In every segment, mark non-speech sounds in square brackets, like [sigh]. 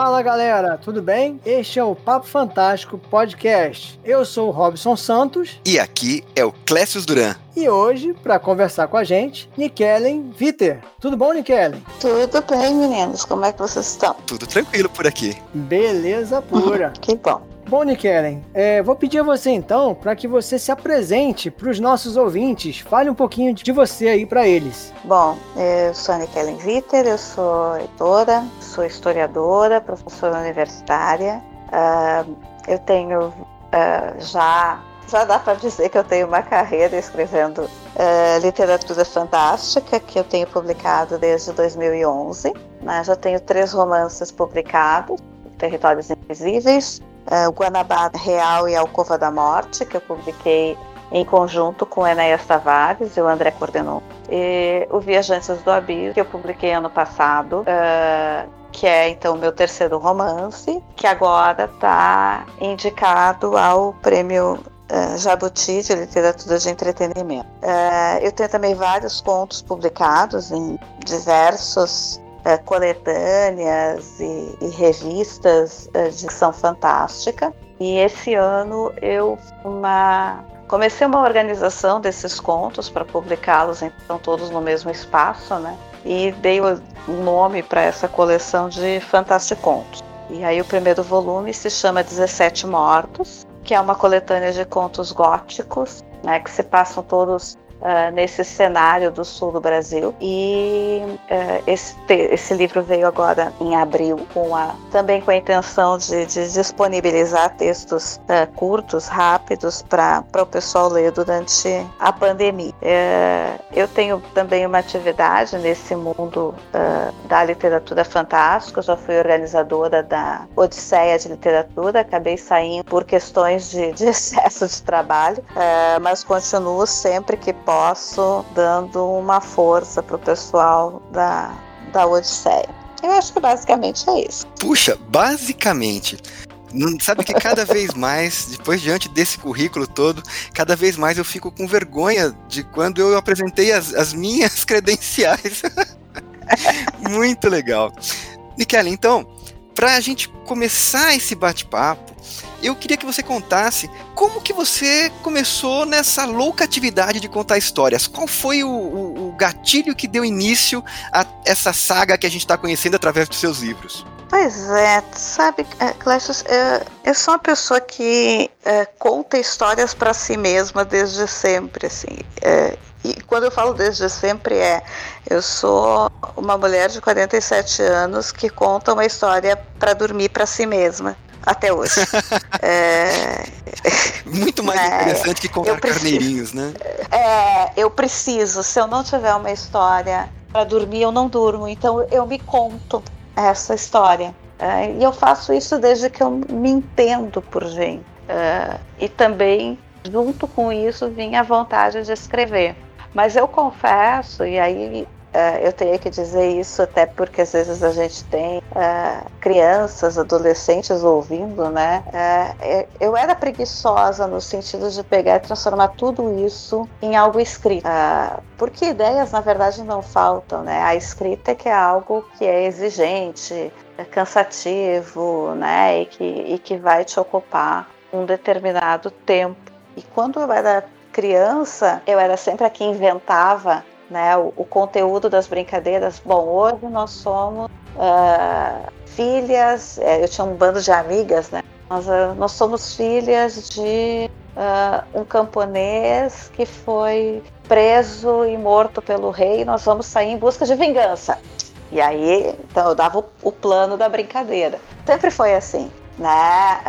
Fala galera, tudo bem? Este é o Papo Fantástico Podcast. Eu sou o Robson Santos. E aqui é o Clécio Duran. E hoje, para conversar com a gente, Nikellen Viter. Tudo bom, Nikellen? Tudo bem, meninos. Como é que vocês estão? Tudo tranquilo por aqui. Beleza pura. [laughs] que bom. Bom, Nikellen, é, vou pedir a você então para que você se apresente para os nossos ouvintes. Fale um pouquinho de você aí para eles. Bom, eu sou a Nikellen eu sou editora, sou historiadora, professora universitária. Uh, eu tenho uh, já já dá para dizer que eu tenho uma carreira escrevendo uh, literatura fantástica, que eu tenho publicado desde 2011. Né? Já tenho três romances publicados, Territórios Invisíveis, uh, o Guanabara Real e Alcova da Morte, que eu publiquei em conjunto com Enéas Tavares e o André coordenou. E o Viajantes do Abismo, que eu publiquei ano passado, uh, que é então o meu terceiro romance, que agora está indicado ao prêmio Uh, Jabuti de Literatura de Entretenimento. Uh, eu tenho também vários contos publicados em diversos é, coletâneas e, e revistas é, de ficção fantástica. E esse ano eu uma comecei uma organização desses contos para publicá-los então todos no mesmo espaço, né? E dei o nome para essa coleção de Fantasticontos. E aí o primeiro volume se chama 17 Mortos, que é uma coletânea de contos góticos, né, que se passam todos uh, nesse cenário do sul do Brasil. E uh, esse, esse livro veio agora em abril, com a, também com a intenção de, de disponibilizar textos uh, curtos, rápidos, para o pessoal ler durante a pandemia. eu tenho também uma atividade nesse mundo da literatura fantástica, já fui organizadora da Odisseia de Literatura, acabei saindo por questões de, de [laughs] excesso de trabalho, mas continuo sempre que posso, dando uma força pro pessoal da, da Odisseia. Eu acho que basicamente é isso. Puxa, basicamente. Não, sabe que cada [laughs] vez mais, depois diante desse currículo todo, cada vez mais eu fico com vergonha de quando eu apresentei as, as minhas [laughs] credenciais. [laughs] Muito legal. Michele, então, para a gente começar esse bate-papo, eu queria que você contasse como que você começou nessa louca atividade de contar histórias. Qual foi o, o, o gatilho que deu início a essa saga que a gente está conhecendo através dos seus livros? Pois é, sabe, é, Clécio, eu, sou uma pessoa que é, conta histórias para si mesma desde sempre, assim. É, e quando eu falo desde sempre é, eu sou uma mulher de 47 anos que conta uma história para dormir para si mesma até hoje. [laughs] é... Muito mais é, interessante que contar preciso, carneirinhos, né? É, eu preciso. Se eu não tiver uma história para dormir, eu não durmo. Então eu me conto essa história. É, e eu faço isso desde que eu me entendo por gente. É, e também, junto com isso, vinha a vontade de escrever. Mas eu confesso, e aí Uh, eu tenho que dizer isso até porque às vezes a gente tem uh, crianças, adolescentes ouvindo, né? Uh, eu era preguiçosa no sentido de pegar e transformar tudo isso em algo escrito, porque ideias na verdade não faltam, né? A escrita é que é algo que é exigente, é cansativo, né? E que, e que vai te ocupar um determinado tempo. E quando eu era criança, eu era sempre a que inventava né, o, o, conteúdo das brincadeiras. Bom, hoje nós somos uh, filhas, é, eu tinha um bando de amigas, né? Nós, uh, nós somos filhas de uh, um camponês que foi preso e morto pelo rei. Nós vamos sair em busca de vingança. E aí, então eu dava o, o plano da brincadeira. Sempre foi assim, né?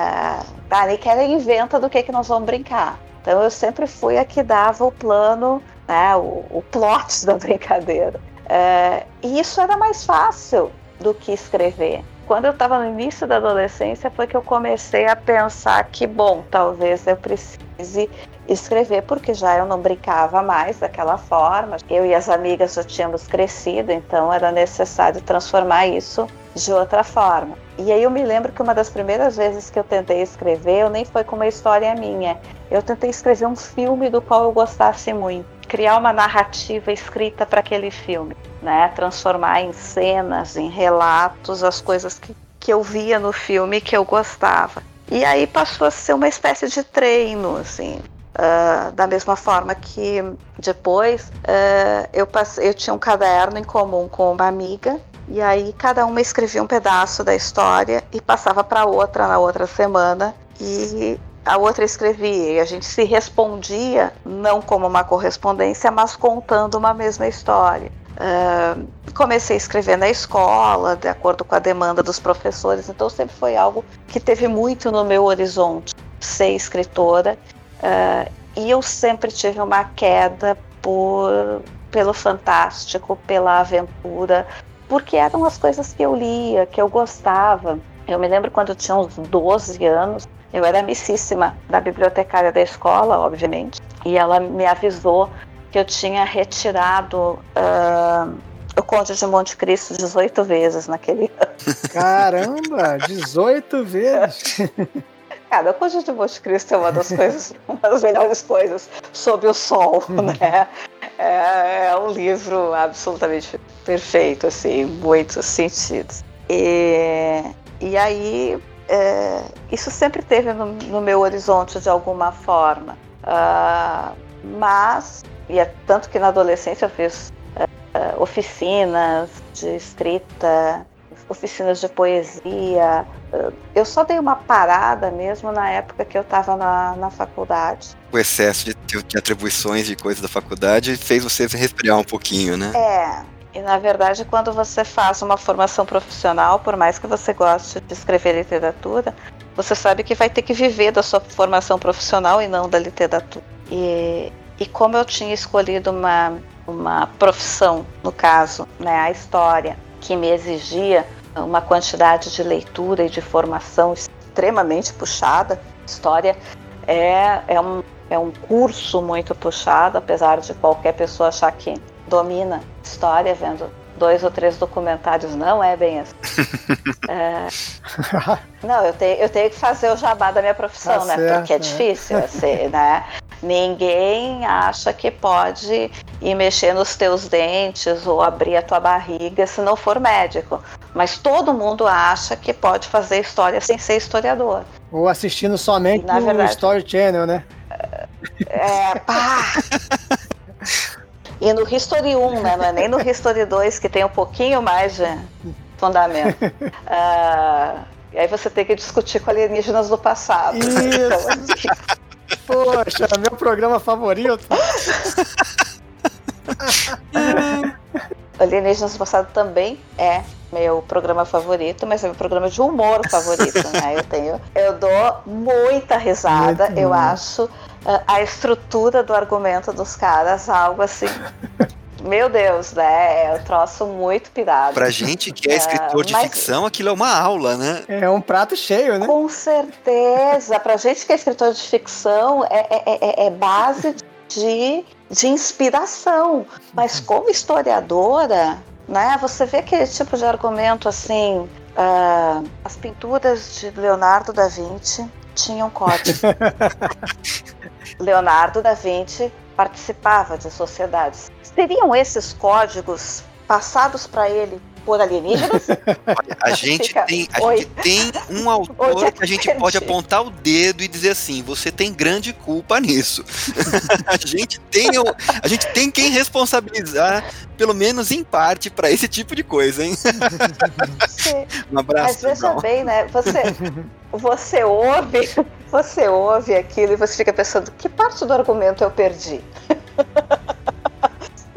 Uh, que ela inventa do que que nós vamos brincar. Então eu sempre fui a que dava o plano né, o, o plot da brincadeira. É, e isso era mais fácil do que escrever. Quando eu estava no início da adolescência foi que eu comecei a pensar que, bom, talvez eu precise escrever, porque já eu não brincava mais daquela forma. Eu e as amigas já tínhamos crescido, então era necessário transformar isso de outra forma. E aí eu me lembro que uma das primeiras vezes que eu tentei escrever, eu nem foi com uma história minha. Eu tentei escrever um filme do qual eu gostasse muito, criar uma narrativa escrita para aquele filme, né? Transformar em cenas, em relatos as coisas que, que eu via no filme que eu gostava. E aí passou a ser uma espécie de treino, assim. Uh, da mesma forma que depois uh, eu, passei, eu tinha um caderno em comum com uma amiga e aí cada uma escrevia um pedaço da história e passava para outra na outra semana e a outra escrevia e a gente se respondia não como uma correspondência, mas contando uma mesma história. Uh, comecei a escrever na escola, de acordo com a demanda dos professores, então sempre foi algo que teve muito no meu horizonte ser escritora. Uh, e eu sempre tive uma queda por, pelo fantástico, pela aventura, porque eram as coisas que eu lia, que eu gostava. Eu me lembro quando eu tinha uns 12 anos, eu era amicíssima da bibliotecária da escola, obviamente, e ela me avisou que eu tinha retirado uh, o Conde de Monte Cristo 18 vezes naquele [laughs] ano. Caramba, 18 vezes! [laughs] Cara, o Conde de Monte Cristo é uma das coisas, uma das melhores coisas sob o sol, né? É, é um livro absolutamente perfeito, assim, em muitos sentidos. E, e aí, é, isso sempre teve no, no, meu horizonte de alguma forma. Uh, mas e é tanto que na adolescência eu fiz uh, oficinas de escrita, oficinas de poesia. Uh, eu só dei uma parada mesmo na época que eu estava na, na faculdade. O excesso de, de atribuições de coisas da faculdade fez você respirar um pouquinho, né? É. E na verdade, quando você faz uma formação profissional, por mais que você goste de escrever literatura, você sabe que vai ter que viver da sua formação profissional e não da literatura. E e como eu tinha escolhido uma, uma profissão, no caso, né, a história, que me exigia uma quantidade de leitura e de formação extremamente puxada, história é, é, um, é um curso muito puxado, apesar de qualquer pessoa achar que domina história vendo dois ou três documentários, não é bem assim. [laughs] é, não, eu tenho, eu tenho que fazer o jabá da minha profissão, tá né? Certo, porque é difícil, assim, [laughs] né? Ninguém acha que pode ir mexer nos teus dentes ou abrir a tua barriga se não for médico. Mas todo mundo acha que pode fazer história sem ser historiador. Ou assistindo somente no verdade, Story Channel, né? É, pá! [laughs] E no History 1, né? Não é nem no History 2, que tem um pouquinho mais de fundamento. Uh, [laughs] e aí você tem que discutir com alienígenas do passado. Isso. Então, [laughs] assim, Poxa, meu programa favorito. Alienígenas do Passado também é meu programa favorito, mas é meu programa de humor favorito, né? Eu tenho, eu dou muita risada, Muito eu bom. acho a estrutura do argumento dos caras algo assim [laughs] meu Deus, né? É um troço muito pirado. Pra gente que é, é escritor de mas... ficção, aquilo é uma aula, né? É um prato cheio, né? Com certeza. Pra gente que é escritor de ficção, é, é, é, é base de, de inspiração. Mas como historiadora, né? Você vê aquele tipo de argumento assim. Uh, as pinturas de Leonardo da Vinci tinham código. [laughs] Leonardo da Vinci participava de sociedades. Seriam esses códigos passados para ele por alienígenas? Olha, a gente, Fica, tem, a gente tem um autor que a gente pode apontar o dedo e dizer assim: você tem grande culpa nisso. [laughs] a, gente tem, a gente tem quem responsabilizar, pelo menos em parte, para esse tipo de coisa, hein? Sim. um abraço. Mas veja bem, né? Você, você ouve, você ouve aquilo e você fica pensando: que parte do argumento eu perdi? [laughs]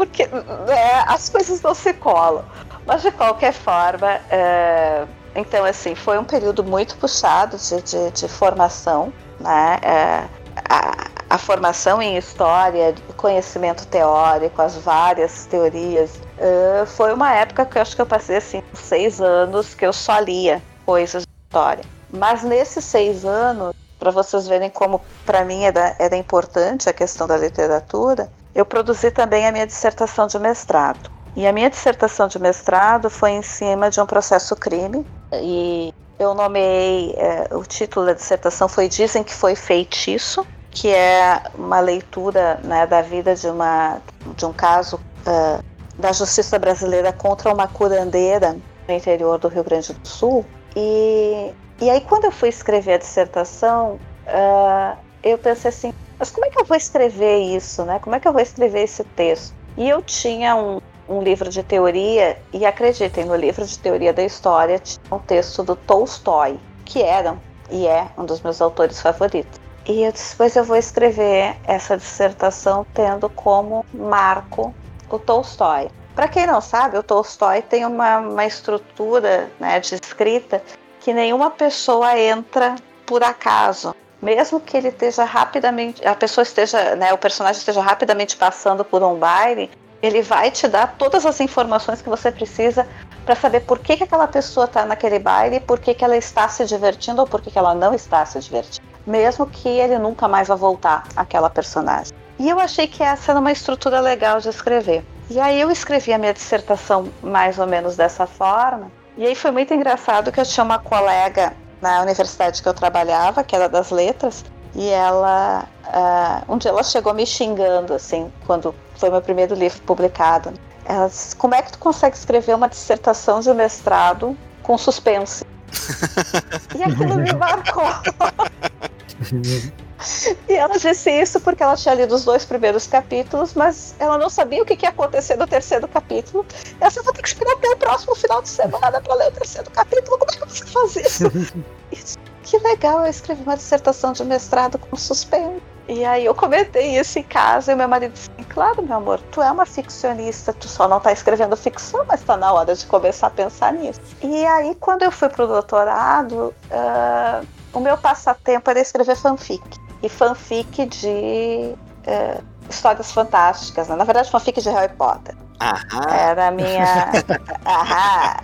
porque né, as coisas não se colam. Mas de qualquer forma, é, então assim, foi um período muito puxado de, de, de formação, né? É, a, a, formação em história, conhecimento teórico, as várias teorias, é, foi uma época que eu acho que eu passei assim seis anos que eu só lia coisas de história. Mas nesses seis anos, para vocês verem como para mim era, era importante a questão da literatura, eu produzi também a minha dissertação de mestrado. E a minha dissertação de mestrado foi em cima de um processo crime e eu nomeei é, o título da dissertação foi dizem que foi feitiço, que é uma leitura né, da vida de uma de um caso uh, da justiça brasileira contra uma curandeira no interior do Rio Grande do Sul E, e aí, quando eu fui escrever a dissertação, uh, eu pensei assim: mas como é que eu vou escrever isso, né? Como é que eu vou escrever esse texto? E eu tinha um, um livro de teoria, e acreditem, no livro de teoria da história tinha um texto do Tolstói, que era e é um dos meus autores favoritos. E eu depois eu vou escrever essa dissertação tendo como marco o Tolstói. Para quem não sabe, o Tolstói tem uma, uma estrutura né, de escrita que nenhuma pessoa entra por acaso. Mesmo que ele esteja rapidamente, a pessoa esteja, né, o personagem esteja rapidamente passando por um baile, ele vai te dar todas as informações que você precisa para saber por que, que aquela pessoa está naquele baile, por que, que ela está se divertindo ou por que, que ela não está se divertindo. Mesmo que ele nunca mais vá voltar àquela personagem. E eu achei que essa era uma estrutura legal de escrever. E aí eu escrevi a minha dissertação mais ou menos dessa forma. E aí foi muito engraçado que eu tinha uma colega na universidade que eu trabalhava, que era das letras, e ela uh, um dia ela chegou me xingando assim, quando foi meu primeiro livro publicado. Ela disse, como é que tu consegue escrever uma dissertação de mestrado com suspense? [laughs] e aquilo me marcou. [laughs] E ela disse isso porque ela tinha lido os dois primeiros capítulos, mas ela não sabia o que ia acontecer no terceiro capítulo. Ela disse: vou ter que esperar até o próximo final de semana para ler o terceiro capítulo. Como é que você faz isso? [laughs] que legal, eu escrevi uma dissertação de mestrado com suspense. E aí eu comentei isso em casa e meu marido disse: Claro, meu amor, tu é uma ficcionista, tu só não está escrevendo ficção, mas está na hora de começar a pensar nisso. E aí, quando eu fui pro doutorado, uh, o meu passatempo era escrever fanfic. E fanfic de uh, histórias fantásticas, né? na verdade, fanfic de Harry Potter. Aham. Era a minha. [laughs] Aham.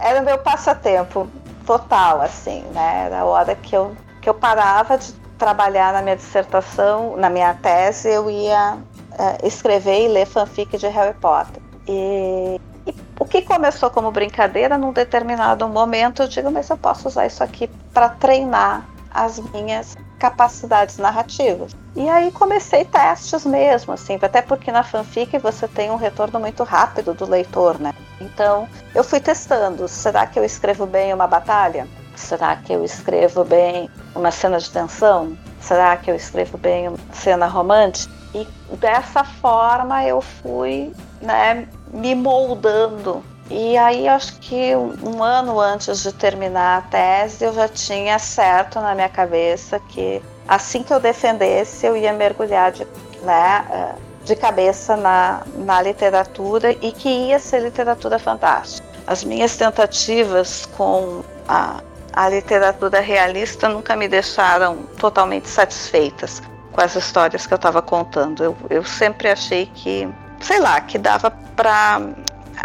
Era o meu passatempo total, assim, né? Era a hora que eu, que eu parava de trabalhar na minha dissertação, na minha tese, eu ia uh, escrever e ler fanfic de Harry Potter. E, e, o que começou como brincadeira, num determinado momento, eu digo, mas eu posso usar isso aqui para treinar as minhas capacidades narrativas. E aí comecei testes mesmo, assim, até porque na fanfic você tem um retorno muito rápido do leitor, né? Então eu fui testando. Será que eu escrevo bem uma batalha? Será que eu escrevo bem uma cena de tensão? Será que eu escrevo bem uma cena romântica? E dessa forma eu fui né, me moldando. E aí acho que um ano antes de terminar a tese eu já tinha certo na minha cabeça que assim que eu defendesse eu ia mergulhar de, né, eh, de cabeça na, na literatura e que ia ser literatura fantástica. As minhas tentativas com a a literatura realista nunca me deixaram totalmente satisfeitas com as histórias que eu estava contando. Eu, eu sempre achei que, sei lá, que dava para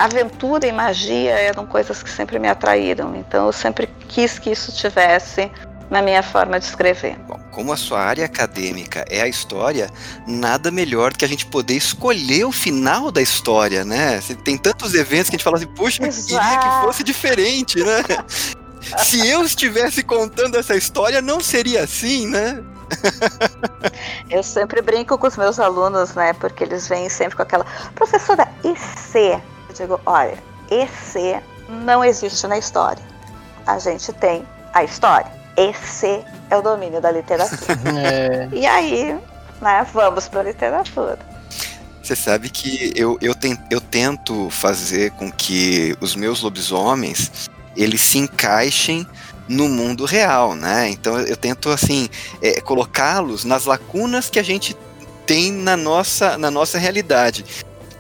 aventura e magia eram coisas que sempre me atraíram. Então eu sempre quis que isso tivesse na minha forma de escrever. Bom, como a sua área acadêmica é a história, nada melhor do que a gente poder escolher o final da história, né? Tem tantos eventos que a gente fala assim, puxa, eu queria que fosse diferente, né? [laughs] Se eu estivesse contando essa história, não seria assim, né? [laughs] Eu sempre brinco com os meus alunos, né? Porque eles vêm sempre com aquela professora, e se? Eu digo, olha, esse não existe na história. A gente tem a história. Esse é o domínio da literatura. [laughs] É. E aí, né, vamos para a literatura. Você sabe que eu, eu, ten, eu tento fazer com que os meus lobisomens eles se encaixem no mundo real, né? Então eu tento assim é, colocá-los nas lacunas que a gente tem na nossa, na nossa realidade.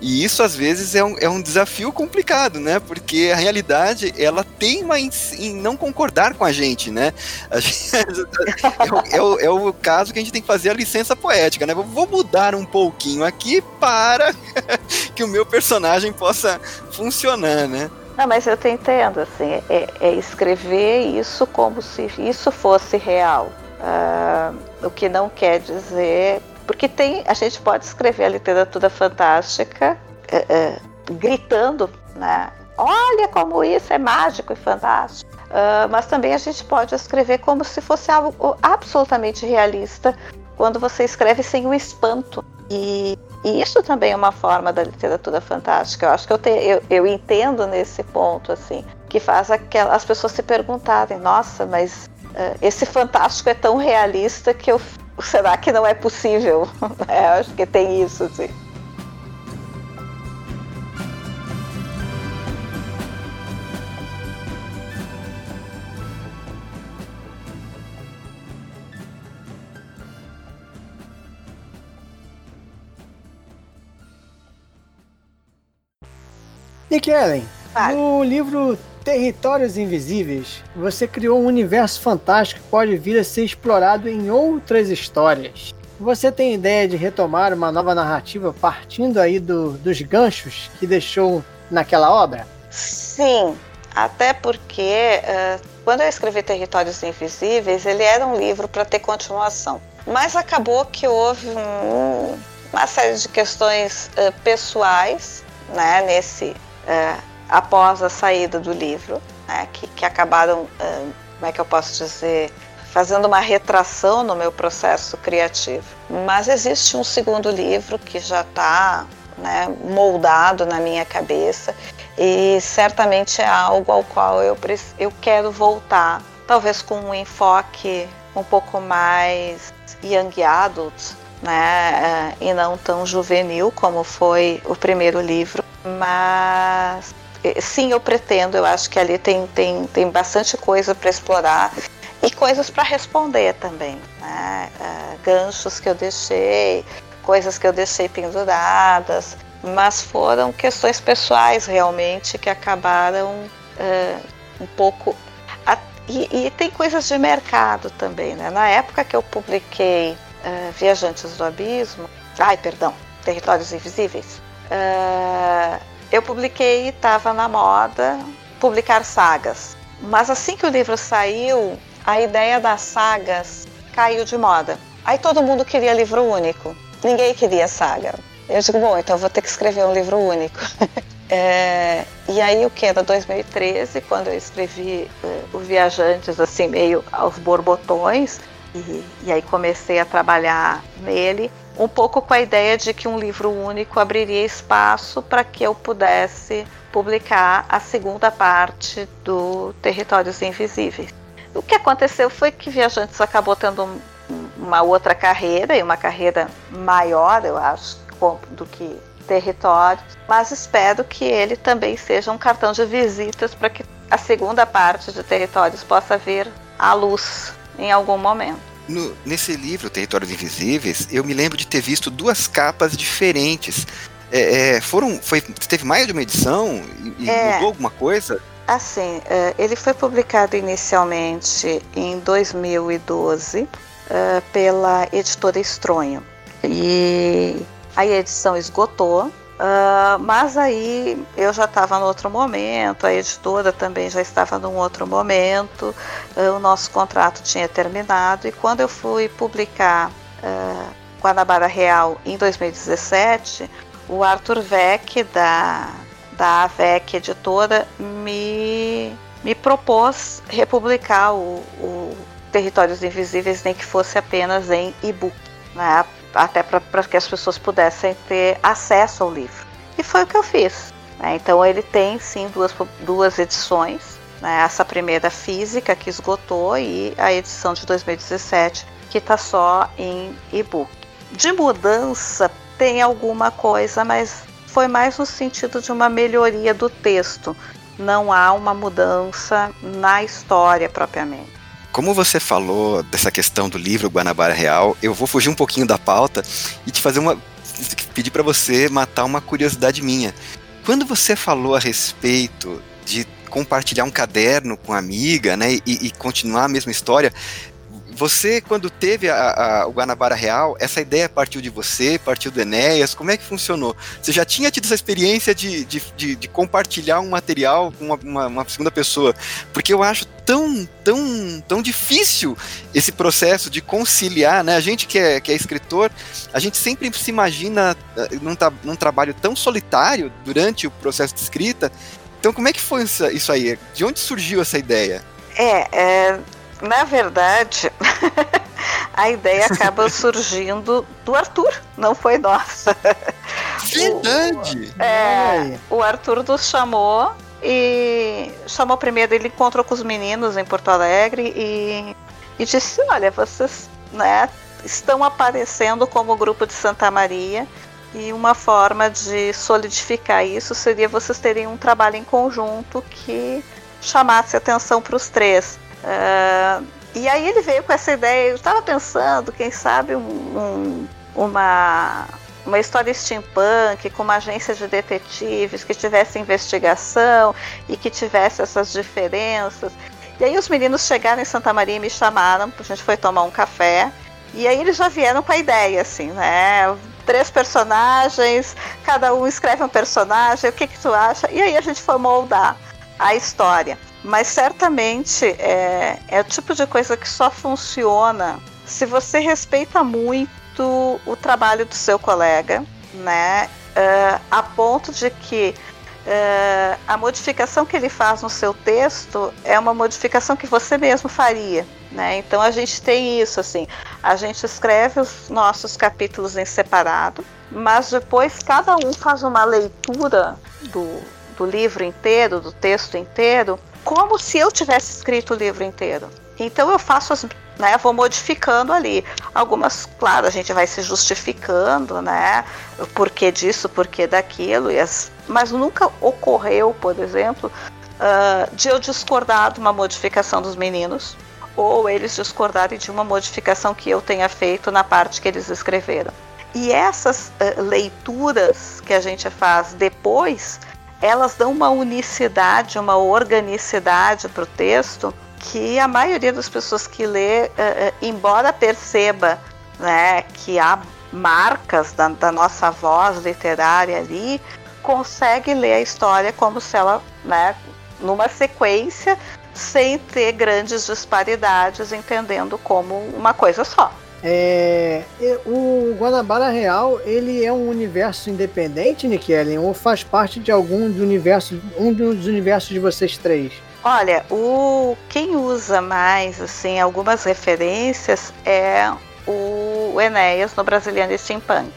E isso às vezes é um, é um desafio complicado, né? Porque a realidade ela teima em, em não concordar com a gente, né? A gente, [laughs] é, o, é, o, é, o, caso que a gente tem que fazer a licença poética, né? Vou mudar um pouquinho aqui para [laughs] que o meu personagem possa funcionar, né? Não, mas eu te entendo, assim, é, é escrever isso como se isso fosse real. Uh, o que não quer dizer. Porque tem. A gente pode escrever a literatura fantástica uh, uh, gritando, né? Olha como isso é mágico e fantástico. mas também a gente pode escrever como se fosse algo absolutamente realista, quando você escreve sem o espanto. E e isso também é uma forma da literatura fantástica. Eu acho que eu, te, eu, eu entendo nesse ponto, assim. que faz as pessoas se perguntarem: nossa, mas uh, esse fantástico é tão realista que eu, será que não é possível? [laughs] é, acho que tem isso, assim. Nick Ellen, no livro Territórios Invisíveis, você criou um universo fantástico que pode vir a ser explorado em outras histórias. Você tem ideia de retomar uma nova narrativa partindo aí do, dos ganchos que deixou naquela obra? Sim, até porque uh, quando eu escrevi Territórios Invisíveis, ele era um livro para ter continuação. Mas acabou que houve um, uma série de questões uh, pessoais né, nesse é, após a saída do livro, né, que, que acabaram, é, como é que eu posso dizer, fazendo uma retração no meu processo criativo. Mas existe um segundo livro que já está né, moldado na minha cabeça e certamente é algo ao qual eu, eu quero voltar, talvez com um enfoque um pouco mais young adult, né, é, e não tão juvenil como foi o primeiro livro, mas sim, eu pretendo. Eu acho que ali tem, tem, tem bastante coisa para explorar e coisas para responder também. Né? Uh, ganchos que eu deixei, coisas que eu deixei penduradas, mas foram questões pessoais realmente que acabaram uh, um pouco. A, e, e, tem coisas de mercado também. Né? Na época que eu publiquei uh, Viajantes do Abismo, ai, perdão, Territórios Invisíveis, Uh, eu publiquei, estava na moda publicar sagas. Mas assim que o livro saiu, a ideia das sagas caiu de moda. Aí todo mundo queria livro único. Ninguém queria saga. Eu digo, bom, então vou ter que escrever um livro único. [laughs] é, e aí o que? Era 2013, quando eu escrevi uh, o Viajantes, assim, meio aos borbotões. E, e aí comecei a trabalhar nele um pouco com a ideia de que um livro único abriria espaço para que eu pudesse publicar a segunda parte do Territórios Invisíveis. O que aconteceu foi que Viajantes acabou tendo uma outra carreira, e uma carreira maior, eu acho, do que Territórios, mas espero que ele também seja um cartão de visitas para que a segunda parte de Territórios possa vir à luz em algum momento. No, nesse livro, Territórios Invisíveis, eu me lembro de ter visto duas capas diferentes. É, é, foram, foi, teve mais de uma edição e, é, mudou alguma coisa? Assim, é, ele foi publicado inicialmente em 2012 é, pela editora Estronho. E a edição esgotou, Uh, mas aí eu já estava no outro momento, a editora também já estava num outro momento, uh, o nosso contrato tinha terminado e quando eu fui publicar uh, Guanabara Real em 2017, o Arthur Vec da, da AVEC Editora me, me propôs republicar o, o Territórios Invisíveis, nem que fosse apenas em e-book. Né? Até para que as pessoas pudessem ter acesso ao livro. E foi o que eu fiz. Né? Então ele tem sim duas, duas edições, né? essa primeira física que esgotou e a edição de 2017 que está só em e-book. De mudança tem alguma coisa, mas foi mais no sentido de uma melhoria do texto. Não há uma mudança na história propriamente. Como você falou dessa questão do livro Guanabara Real, eu vou fugir um pouquinho da pauta e te fazer uma. pedir para você matar uma curiosidade minha. Quando você falou a respeito de compartilhar um caderno com a amiga, né, e, e continuar a mesma história, você, quando teve a, a, o Guanabara Real, essa ideia partiu de você, partiu do Enéas? Como é que funcionou? Você já tinha tido essa experiência de, de, de, de compartilhar um material com uma, uma, uma, segunda pessoa? Porque eu acho tão, tão, tão difícil esse processo de conciliar, né? A gente que é, que é escritor, a gente sempre se imagina eh, num, num trabalho tão solitário durante o processo de escrita. Então, como é que foi isso aí? De onde surgiu essa ideia? É, é na verdade, [laughs] a ideia acaba [laughs] surgindo do Arthur, não foi nossa. Verdade! O, é, o Arthur nos chamou e chamou primeiro, ele encontrou com os meninos em Porto Alegre e, e disse, olha, vocês né, estão aparecendo como grupo de Santa Maria e uma forma de solidificar isso seria vocês terem um trabalho em conjunto que chamasse atenção para os três. Uh, e aí ele veio com essa ideia, eu estava pensando, quem sabe, um, um, uma, uma história steampunk com uma agência de detetives que tivesse investigação e que tivesse essas diferenças. E aí os meninos chegaram em Santa Maria e me chamaram, a gente foi tomar um café. E aí eles já vieram com a ideia, assim, né? Três personagens, cada um escreve um personagem, o que que tu acha? E aí a gente foi moldar a história. Mas certamente é, é o tipo de coisa que só funciona se você respeita muito o trabalho do seu colega, né? Uh, a ponto de que uh, a modificação que ele faz no seu texto é uma modificação que você mesmo faria. Né? Então a gente tem isso assim, a gente escreve os nossos capítulos em separado, mas depois cada um faz uma leitura do, do livro inteiro, do texto inteiro, como se eu tivesse escrito o livro inteiro. Então eu faço as, né, vou modificando ali. Algumas, claro, a gente vai se justificando, né? O porquê disso, o porquê daquilo, e as, mas nunca ocorreu, por exemplo, uh, de eu discordar de uma modificação dos meninos, ou eles discordarem de uma modificação que eu tenha feito na parte que eles escreveram. E essas uh, leituras que a gente faz depois elas dão uma unicidade, uma organicidade para o texto que a maioria das pessoas que lê, uh, uh, embora perceba né, que há marcas da, da, nossa voz literária ali, consegue ler a história como se ela, né, numa sequência, sem ter grandes disparidades, entendendo como uma coisa só. É, o Guanabara Real ele é um universo independente, Nick Ellen, ou faz parte de algum do universo, um dos universos de vocês três? Olha, o quem usa mais assim algumas referências é o Enéas no Brasiliano Steampunk.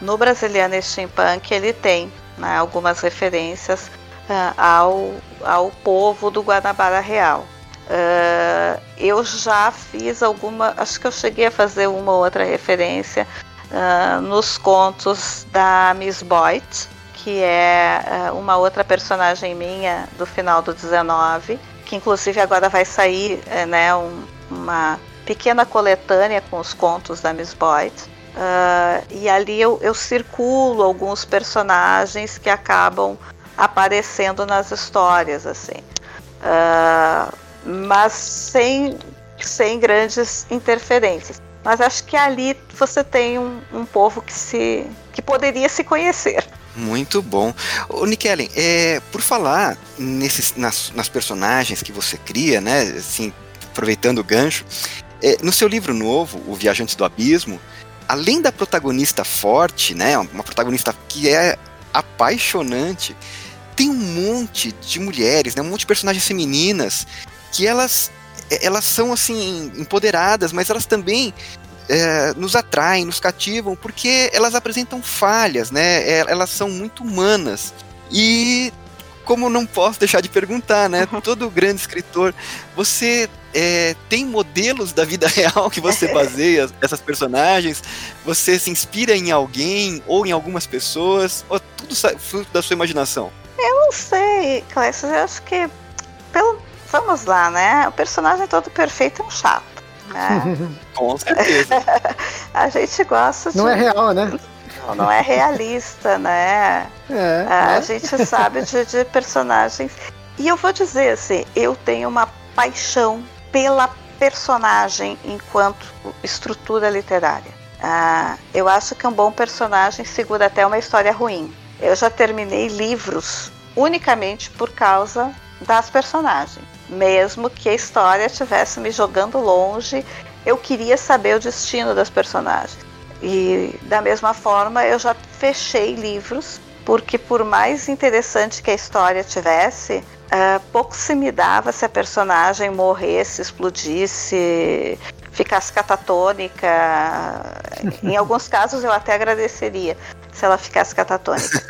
No Brasiliano Steampunk ele tem né, algumas referências uh, ao, ao povo do Guanabara Real. Uh, eu já fiz alguma, acho que eu cheguei a fazer uma ou outra referência uh, nos contos da Miss Boyd, que é uh, uma outra personagem minha do final do 19, que inclusive agora vai sair né, um, uma pequena coletânea com os contos da Miss Boyd. e ali eu, eu circulo alguns personagens que acabam aparecendo nas histórias, assim. Uh, mas sem, sem grandes interferências. Mas acho que ali você tem um, um povo que se que poderia se conhecer. Muito bom. O Nikellen, é, por falar nesses, nas, nas, personagens que você cria, né, assim, aproveitando o gancho, é, no seu livro novo, O Viajante do Abismo, além da protagonista forte, né, uma protagonista que é apaixonante, tem um monte de mulheres, né, um monte de personagens femininas que elas elas são assim empoderadas, mas elas também é, nos atraem, nos cativam, porque elas apresentam falhas, né? É, elas são muito humanas. E como não posso deixar de perguntar, né? [laughs] Todo grande escritor, você é, tem modelos da vida [laughs] real que você baseia essas personagens? Você se inspira em alguém ou em algumas pessoas? Ou tudo fruto da sua imaginação? Eu não sei, Clécio. Eu acho que vamos lá, né? O personagem todo perfeito é um chato. Né? [laughs] Com certeza. [laughs] a gente gosta de. Não é real, né? Não, não é realista, né? É, a é. gente sabe de, de personagens. E eu vou dizer assim, eu tenho uma paixão pela personagem enquanto estrutura literária. Ah, eu acho que um bom personagem segura até uma história ruim. Eu já terminei livros unicamente por causa das personagens mesmo que a história estivesse me jogando longe, eu queria saber o destino das personagens. E da mesma forma, eu já fechei livros, porque por mais interessante que a história tivesse, uh, pouco se me dava se a personagem morresse, explodisse, ficasse catatônica. [laughs] em alguns casos eu até agradeceria se ela ficasse catatônica.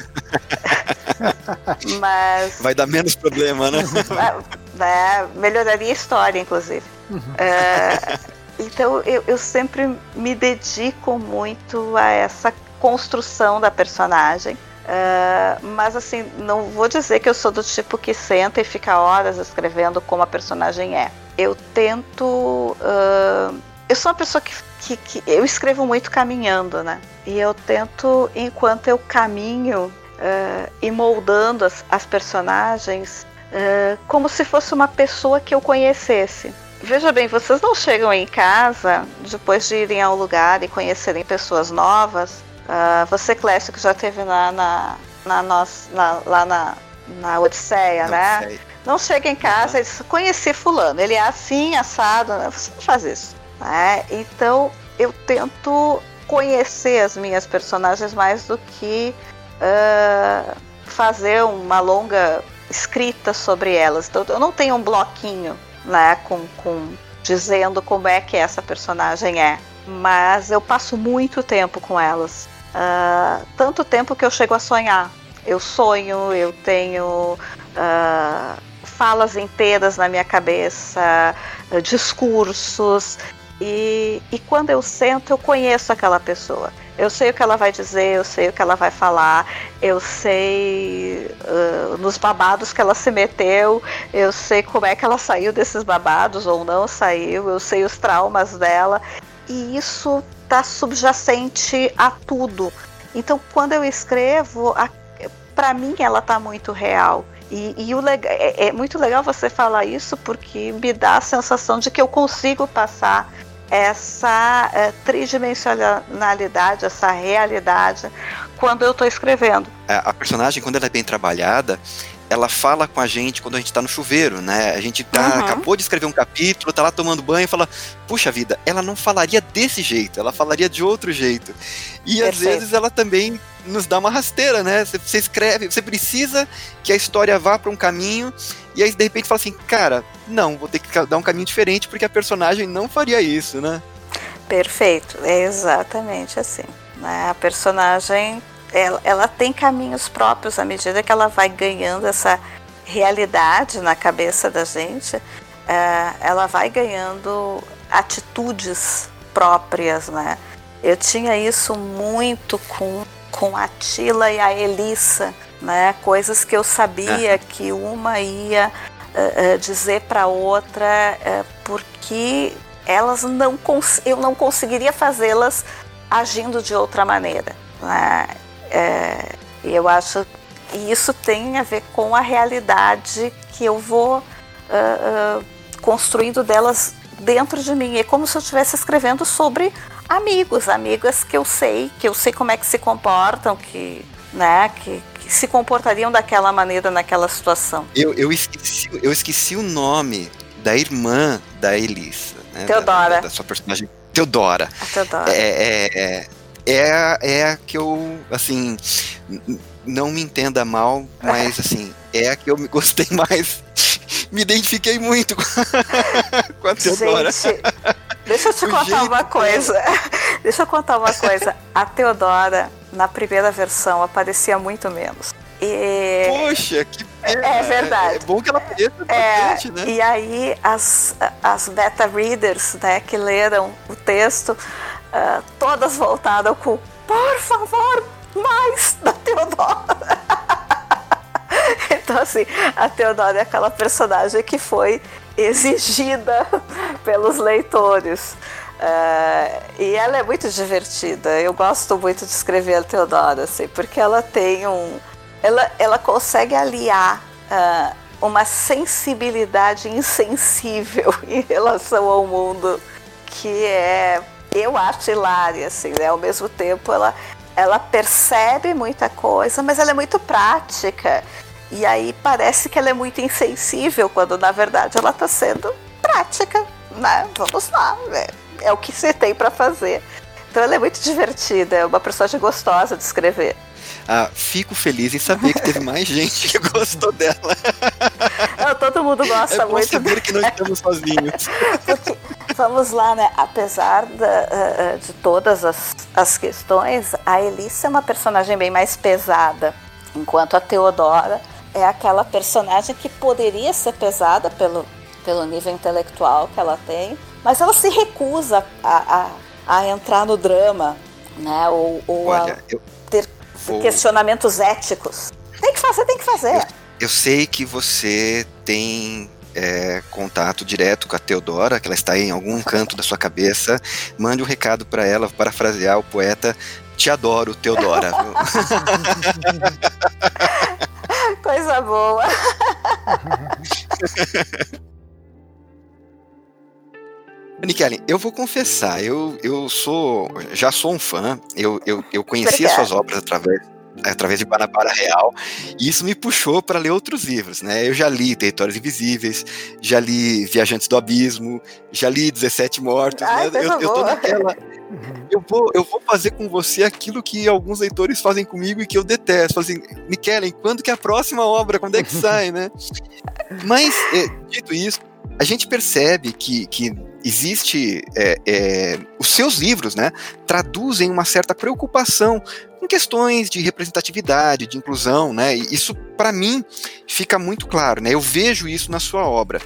[laughs] Mas. Vai dar menos problema, né? [laughs] É, melhoraria a história, inclusive. Uhum. É, então eu, eu sempre me dedico muito a essa construção da personagem. Uh, mas assim, não vou dizer que eu sou do tipo que senta e fica horas escrevendo como a personagem é. Eu tento. Uh, eu sou uma pessoa que, que, que, eu escrevo muito caminhando, né? E eu tento, enquanto eu caminho uh, e moldando as, as personagens, como se fosse uma pessoa que eu conhecesse. Veja bem, vocês não chegam em casa depois de irem ao lugar e conhecerem pessoas novas Uh, você, Clécio, que já esteve lá na, na, nossa, na, lá na, na Odisseia, né? Sei. Não chega em casa uhum. e diz, conheci fulano, ele é assim, assado, né? você não faz isso. Né? Então, eu tento conhecer as minhas personagens mais do que uh, fazer uma longa escrita sobre elas. Então, eu não tenho um bloquinho né, com, com dizendo como é que essa personagem é, mas eu passo muito tempo com elas. Uh, tanto tempo que eu chego a sonhar. Eu sonho, eu tenho uh, falas inteiras na minha cabeça, uh, discursos, e, e quando eu sento, eu conheço aquela pessoa. Eu sei o que ela vai dizer, eu sei o que ela vai falar, eu sei uh, nos babados que ela se meteu, eu sei como é que ela saiu desses babados ou não saiu, eu sei os traumas dela. E isso está subjacente a tudo. Então, quando eu escrevo, para mim ela está muito real. E, e o é, é, muito legal você falar isso porque me dá a sensação de que eu consigo passar essa é, tridimensionalidade, essa realidade quando eu estou escrevendo. A personagem, quando ela é bem trabalhada, ela fala com a gente quando a gente tá no chuveiro, né? A gente tá, uhum. acabou de escrever um capítulo, tá lá tomando banho e fala, puxa vida, ela não falaria desse jeito, ela falaria de outro jeito. E Perfeito. às vezes ela também nos dá uma rasteira, né? Você escreve, você precisa que a história vá para um caminho, e aí de repente fala assim, cara, não, vou ter que dar um caminho diferente porque a personagem não faria isso, né? Perfeito, é exatamente assim. Né? A personagem ela, ela tem caminhos próprios à medida que ela vai ganhando essa realidade na cabeça da gente, é, ela vai ganhando atitudes próprias, né? Eu tinha isso muito com, com a Tila e a Elissa, né? Coisas que eu sabia que uma ia uh, uh, dizer para outra, uh, porque elas não eu não conseguiria fazê-las agindo de outra maneira. Né? É, e eu acho que isso tem a ver com a realidade que eu vou construindo delas dentro de mim. É como se eu estivesse escrevendo sobre amigos, amigas que eu sei, que eu sei como é que se comportam, que, né, que se comportariam daquela maneira naquela situação. Eu, eu, esqueci, eu esqueci o nome da irmã da Elisa. Né, Teodora. Da, da, sua personagem. Teodora. A Teodora. É, é, é, é, é a que eu, assim, não me entenda mal, mas assim, é a que eu me gostei mais. [laughs] Me identifiquei muito com a Teodora. Gente, deixa eu te [laughs] o contar uma coisa. [laughs] Deixa eu contar uma coisa. A Teodora, na primeira versão, aparecia muito menos. E... Poxa, que pena. É verdade. É bom que ela apareça é, bastante, né? E aí, as, as beta readers, né, que leram o texto, uh, todas voltadas com por favor, mais da Teodora. [laughs] então, assim, a Teodora é aquela personagem que foi exigida [laughs] pelos leitores. Uh, e ela é muito divertida. Eu gosto muito de escrever a Teodora, assim, porque ela tem um. Ela, ela consegue aliar uh, uma sensibilidade insensível [laughs] em relação ao mundo que é eu acho hilária, assim, né? Ao mesmo tempo, ela, ela percebe muita coisa, mas ela é muito prática. E aí parece que ela é muito insensível, quando na verdade ela está sendo prática, né? Vamos lá, né? É o que você tem para fazer. Então ela é muito divertida, é uma personagem gostosa de escrever. Ah, fico feliz em saber que teve mais [laughs] gente que gostou dela. Não, todo mundo gosta é bom muito. saber que não estamos sozinhos. Porque, vamos lá, né? Apesar da, eh, eh, de todas as, as questões, a Elissa é uma personagem bem mais pesada. enquanto a Teodora é aquela personagem que poderia ser pesada pelo, pelo nível intelectual que ela tem, mas ela se recusa a, a, a entrar no drama, né? Ou, ou Olha, a ter vou... questionamentos éticos. Tem que fazer, tem que fazer. Eu, eu sei que você tem é, contato direto com a Teodora, que ela está em algum canto da sua cabeça, mande um recado para ela, parafrasear o poeta. Te adoro, Teodora. [laughs] Coisa boa. [laughs] Nikellen, eu vou confessar, eu, eu sou, já sou um fã, eu, eu, eu conheci as suas obras através através de Guanabara Real, e isso me puxou para ler outros livros, né? Eu já li Territórios Invisíveis, já li Viajantes do Abismo, já li 17 Mortos, Ai, né? Eu, eu tô naquela. Eu vou, eu vou fazer com você aquilo que alguns leitores fazem comigo e que eu detesto. Assim, Michele, quando que é a próxima obra? Quando é que [laughs] sai, né? Mas, é, dito isso, a gente percebe que, que existe é, é, os seus livros, né, traduzem uma certa preocupação com questões de representatividade, de inclusão, né? E isso para mim fica muito claro, né? Eu vejo isso na sua obra.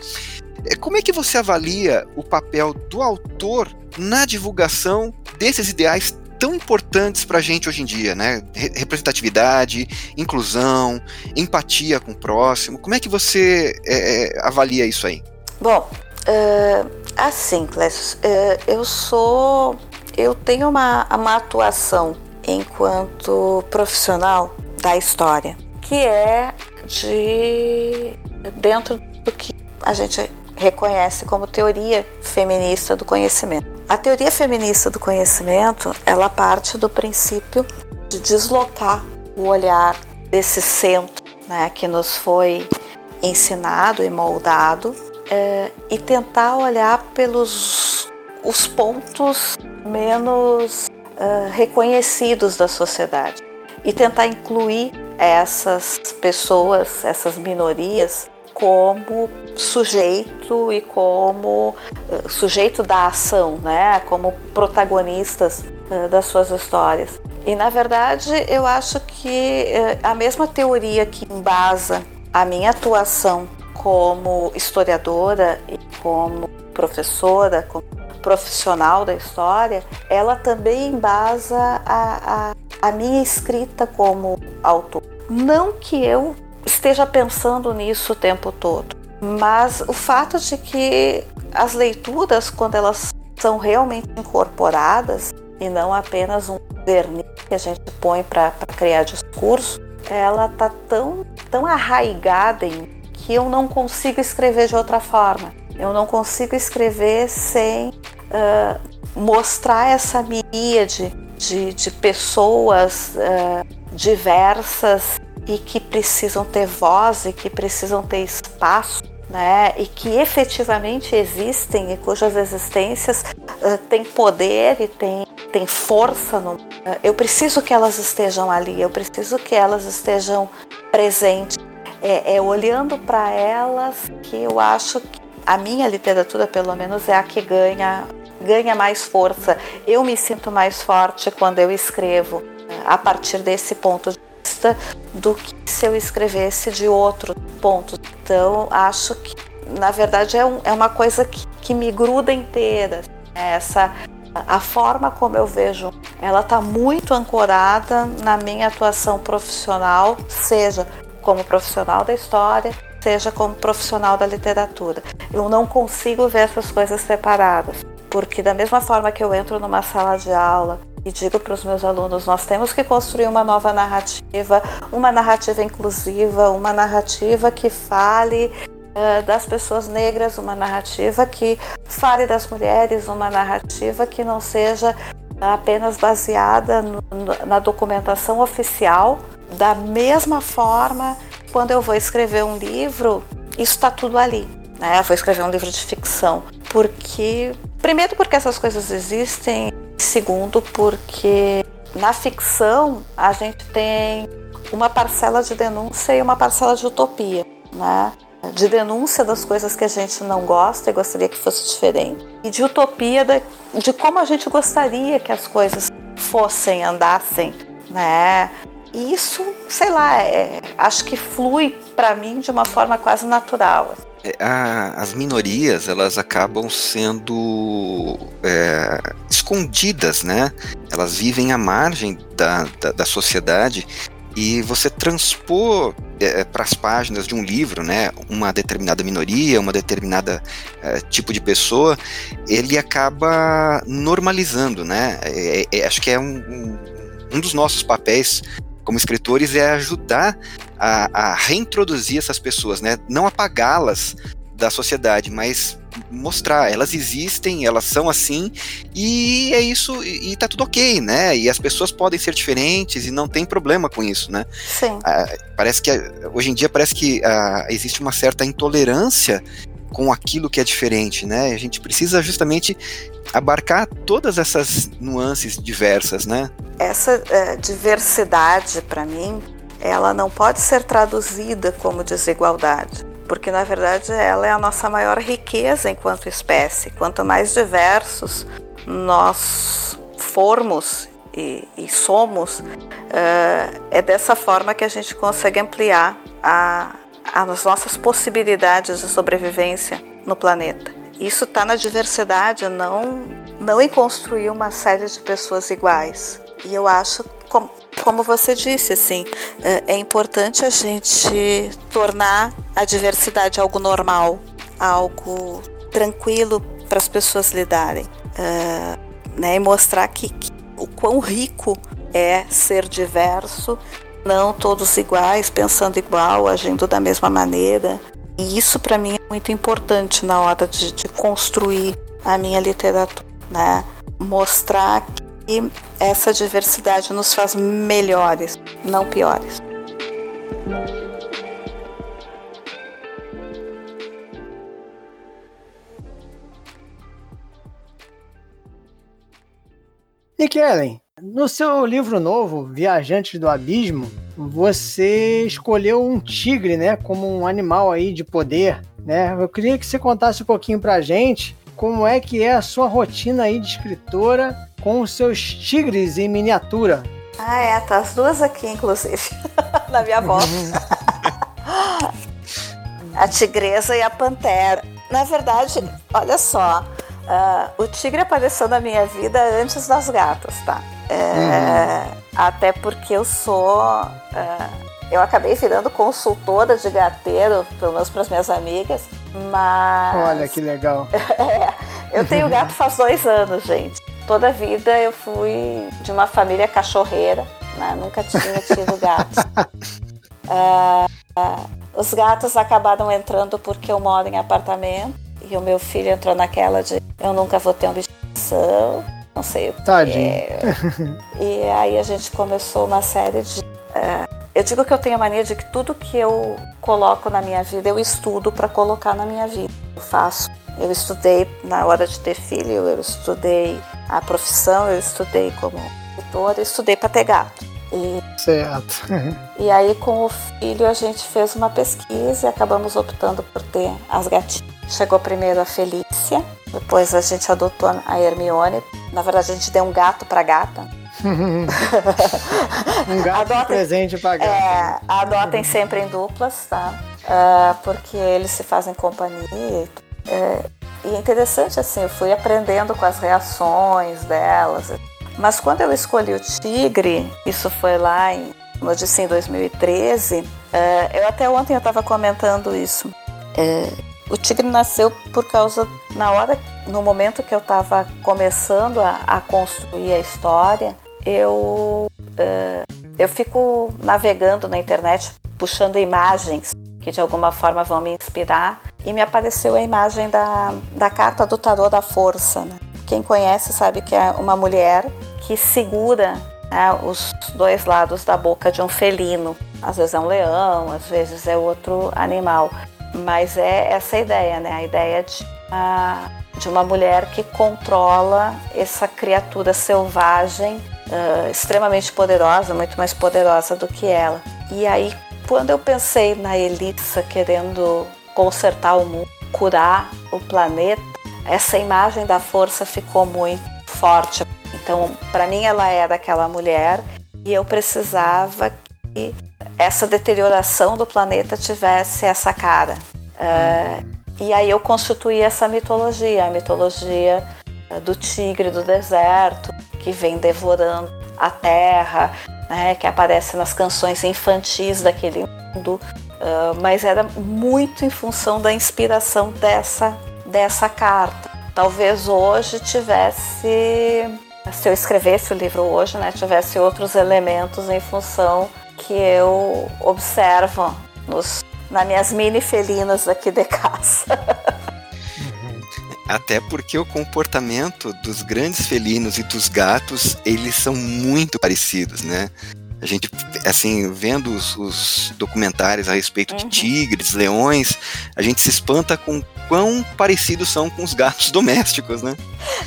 É, como é que você avalia o papel do autor na divulgação desses ideais tão importantes para a gente hoje em dia, né? Representatividade, inclusão, empatia com o próximo. Como é que você é, é avalia isso aí? Bom, uh, assim, Clécio, uh, eu sou. Eu tenho uma, uma atuação enquanto profissional da história, que é de dentro do que a gente reconhece como teoria feminista do conhecimento. A teoria feminista do conhecimento, ela parte do princípio de deslocar o olhar desse centro, né, que nos foi ensinado e moldado, é, e tentar olhar pelos os pontos menos uh, reconhecidos da sociedade e tentar incluir essas pessoas, essas minorias, como sujeito e como uh, sujeito da ação, né? como protagonistas uh, das suas histórias. E na verdade eu acho que a mesma teoria que embasa a minha atuação como historiadora e como professora, como profissional da história, ela também embasa a, a, a minha escrita como autor. Não que eu esteja pensando nisso o tempo todo, mas o fato de que as leituras, quando elas são realmente incorporadas e não apenas um verniz que a gente põe para criar discurso, ela tá tão, tão arraigada em que eu não consigo escrever de outra forma. Eu não consigo escrever sem uh, mostrar essa miríade de, de pessoas uh, diversas e que precisam ter voz e que precisam ter espaço, né? E que efetivamente existem e cujas existências uh, têm poder e têm, têm força. No, eu preciso que elas estejam ali, eu preciso que elas estejam presentes. É, é olhando para elas que eu acho que a minha literatura, pelo menos, é a que ganha, ganha mais força. Eu me sinto mais forte quando eu escrevo a partir desse ponto de vista do que se eu escrevesse de outro ponto. Então, acho que, na verdade, é, um, é uma coisa que, que me gruda inteira. Né? Essa a forma como eu vejo, ela está muito ancorada na minha atuação profissional, seja como profissional da história, seja como profissional da literatura. Eu não consigo ver essas coisas separadas, porque da mesma forma que eu entro numa sala de aula e digo para os meus alunos, nós temos que construir uma nova narrativa, uma narrativa inclusiva, uma narrativa que fale uh, das pessoas negras, uma narrativa que fale das mulheres, uma narrativa que não seja apenas baseada no, na documentação oficial, da mesma forma quando eu vou escrever um livro, isso está tudo ali. Né? Eu vou escrever um livro de ficção. Porque, primeiro, porque essas coisas existem, segundo, porque na ficção a gente tem uma parcela de denúncia e uma parcela de utopia, né? De denúncia das coisas que a gente não gosta e gostaria que fosse diferente. E de utopia de, de como a gente gostaria que as coisas fossem, andassem, né? E isso, sei lá, é, acho que flui para mim de uma forma quase natural. É, a, as minorias elas acabam sendo é, escondidas, né? Elas vivem à margem da, da, da sociedade e você transpor é, para as páginas de um livro, né, uma determinada minoria, uma determinada é, tipo de pessoa, ele acaba normalizando, né? É, é, é acho que é um, um, um dos nossos papéis como escritores é ajudar a, a reintroduzir essas pessoas, né? Não apagá-las da sociedade, mas mostrar, elas existem, elas são assim, e é isso, e, e tá tudo ok, né? E as pessoas podem ser diferentes e não tem problema com isso, né? Sim. Ah, parece que hoje em dia parece que ah, existe uma certa intolerância com aquilo que é diferente, né? A gente precisa justamente abarcar todas essas nuances diversas, né? Essa é, diversidade, para mim, ela não pode ser traduzida como desigualdade, porque na verdade ela é a nossa maior riqueza enquanto espécie. Quanto mais diversos nós formos e, e somos, é, é dessa forma que a gente consegue ampliar a, as nossas possibilidades de sobrevivência no planeta. Isso está na diversidade, não, não em construir uma série de pessoas iguais. E eu acho, como, como você disse, assim, é, é importante a gente tornar a diversidade algo normal, algo tranquilo para as pessoas lidarem, uh, né, e mostrar que, que o quão rico é ser diverso não todos iguais, pensando igual, agindo da mesma maneira. E isso para mim é muito importante na hora de, de construir a minha literatura, né? Mostrar que essa diversidade nos faz melhores, não piores. E Kellen, no seu livro novo, Viajantes do Abismo, você escolheu um tigre, né, como um animal aí de poder, né? Eu queria que você contasse um pouquinho pra gente como é que é a sua rotina aí de escritora com os seus tigres em miniatura. Ah, é, tá as duas aqui, inclusive, [laughs] na minha voz. [laughs] a tigresa e a pantera. Na verdade, olha só, uh, o tigre apareceu na minha vida antes das gatas, tá? É, uhum. Até porque eu sou. É, eu acabei virando consultora de gateiro, pelo menos para as minhas amigas, mas. Olha que legal. [laughs] é, eu tenho gato faz dois anos, gente. Toda a vida eu fui de uma família cachorreira, né? nunca tinha tido gatos. É, [laughs] é, os gatos acabaram entrando porque eu moro em apartamento e o meu filho entrou naquela de eu nunca vou ter uma estimação não sei o que. Tadinho. É. [laughs] E aí a gente começou uma série de. É, eu digo que eu tenho a mania de que tudo que eu coloco na minha vida, eu estudo para colocar na minha vida. Eu faço. Eu estudei na hora de ter filho, eu estudei a profissão, eu estudei como eu estudei para ter gato. E, certo. [laughs] e aí com o filho a gente fez uma pesquisa e acabamos optando por ter as gatinhas. Chegou primeiro a Felícia, depois a gente adotou a Hermione. Na verdade, a gente deu um gato para gata. [laughs] um gato adotem, presente para gata. É, adotem sempre em duplas, tá? Uh, porque eles se fazem companhia. É, e é interessante, assim, eu fui aprendendo com as reações delas. Mas quando eu escolhi o tigre, isso foi lá em, como eu disse, em 2013, uh, eu até ontem eu estava comentando isso. Uh, o tigre nasceu por causa, na hora, no momento que eu estava começando a, a, construir a história, eu, uh, eu fico navegando na internet, puxando imagens que de alguma forma vão me inspirar, e me apareceu a imagem da, da carta do tarô da força. Né? Quem conhece sabe que é uma mulher que segura né, os dois lados da boca de um felino. Às vezes é um leão, às vezes é outro animal. Mas é essa ideia, né? A ideia de uma, de uma mulher que controla essa criatura selvagem, uh, extremamente poderosa, muito mais poderosa do que ela. E aí, quando eu pensei na Elissa querendo consertar o mundo, curar o planeta, essa imagem da força ficou muito forte. Então, para mim, ela é daquela mulher e eu precisava que essa deterioração do planeta tivesse essa cara. Uh, e aí eu constituí essa mitologia, a mitologia uh, do tigre do deserto, que vem devorando a terra, né, que aparece nas canções infantis daquele mundo, uh, mas era muito em função da inspiração dessa, dessa carta. Talvez hoje tivesse, se eu escrevesse o livro hoje, né, tivesse outros elementos em função que eu observo nos, nas minhas mini felinas aqui de casa. Até porque o comportamento dos grandes felinos e dos gatos, eles são muito parecidos, né? A gente, assim, vendo os, os documentários a respeito uhum. de tigres, leões, a gente se espanta com quão parecidos são com os gatos [laughs] domésticos, né?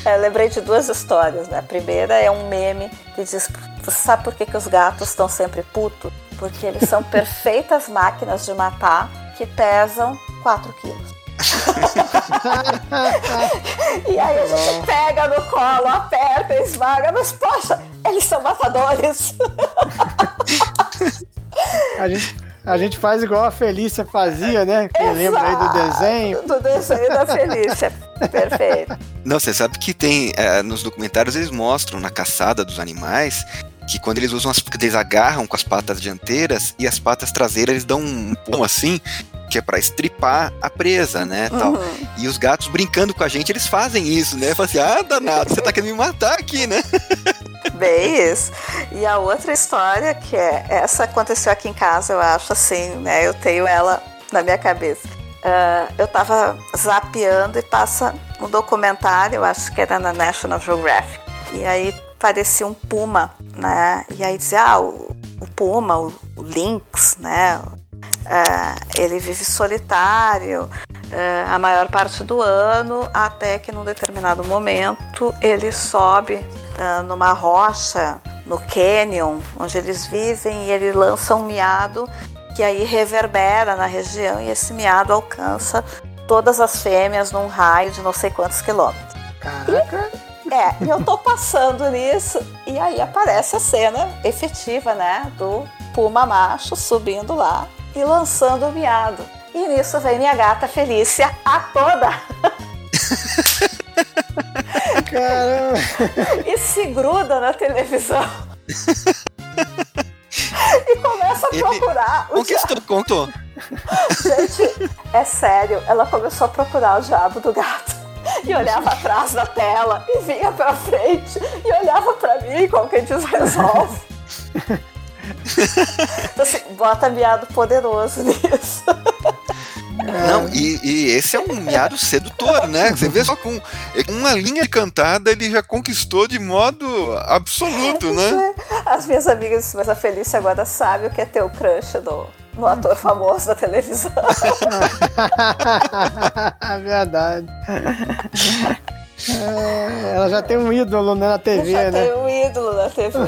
É, eu lembrei de duas histórias, né? A primeira é um meme que diz: Você sabe por que, que os gatos estão sempre putos? Porque eles são [laughs] perfeitas máquinas de matar que pesam 4 quilos. [laughs] e aí a gente pega no colo, aperta, esmaga, mas poxa, eles são matadores. a gente, a gente faz igual a Felícia fazia, né? Quem lembra aí do desenho? Do desenho da Felícia. Perfeito. Não, você sabe que tem. É, nos documentários eles mostram na caçada dos animais que quando eles usam as. Eles agarram com as patas dianteiras e as patas traseiras eles dão um pão assim que é para estripar a presa, né, tal. Uhum. E os gatos brincando com a gente, eles fazem isso, né? Falam assim, ah, danado, você tá querendo me matar aqui, né? [laughs] Bem isso. E a outra história, que é, essa aconteceu aqui em casa, eu acho assim, né, eu tenho ela na minha cabeça. Uh, eu tava zapeando e passa um documentário, eu acho que era na National Geographic. E aí parecia um puma, né? E aí dizia, ah, o, o puma, o, o lynx, né? Uh, ele vive solitário uh, a maior parte do ano, até que num determinado momento ele sobe uh, numa rocha, no canyon, onde eles vivem, e ele lança um miado que aí reverbera na região e esse miado alcança todas as fêmeas num raio de não sei quantos quilômetros. Caraca! É, e eu tô passando nisso, e aí aparece a cena efetiva, né, do puma macho subindo lá e lançando o miado. E nisso vem minha gata Felícia a toda. Caramba! E se gruda na televisão. e começa a procurar. O que você contou? Gente, é sério, ela começou a procurar o diabo do gato. [laughs] E olhava atrás da tela, e vinha pra frente, e olhava pra mim, como quem diz, resolve. [laughs] Então, assim, bota miado poderoso [laughs] nisso. Não, e, e, esse é um miado sedutor, né? Você vê só com uma linha cantada ele já conquistou de modo absoluto, né? As minhas amigas mas a Felícia agora sabe o que é ter o crush do, no ator famoso da televisão. [laughs] Verdade. É, ela já tem um ídolo né, na TV, já né? tem um ídolo na TV.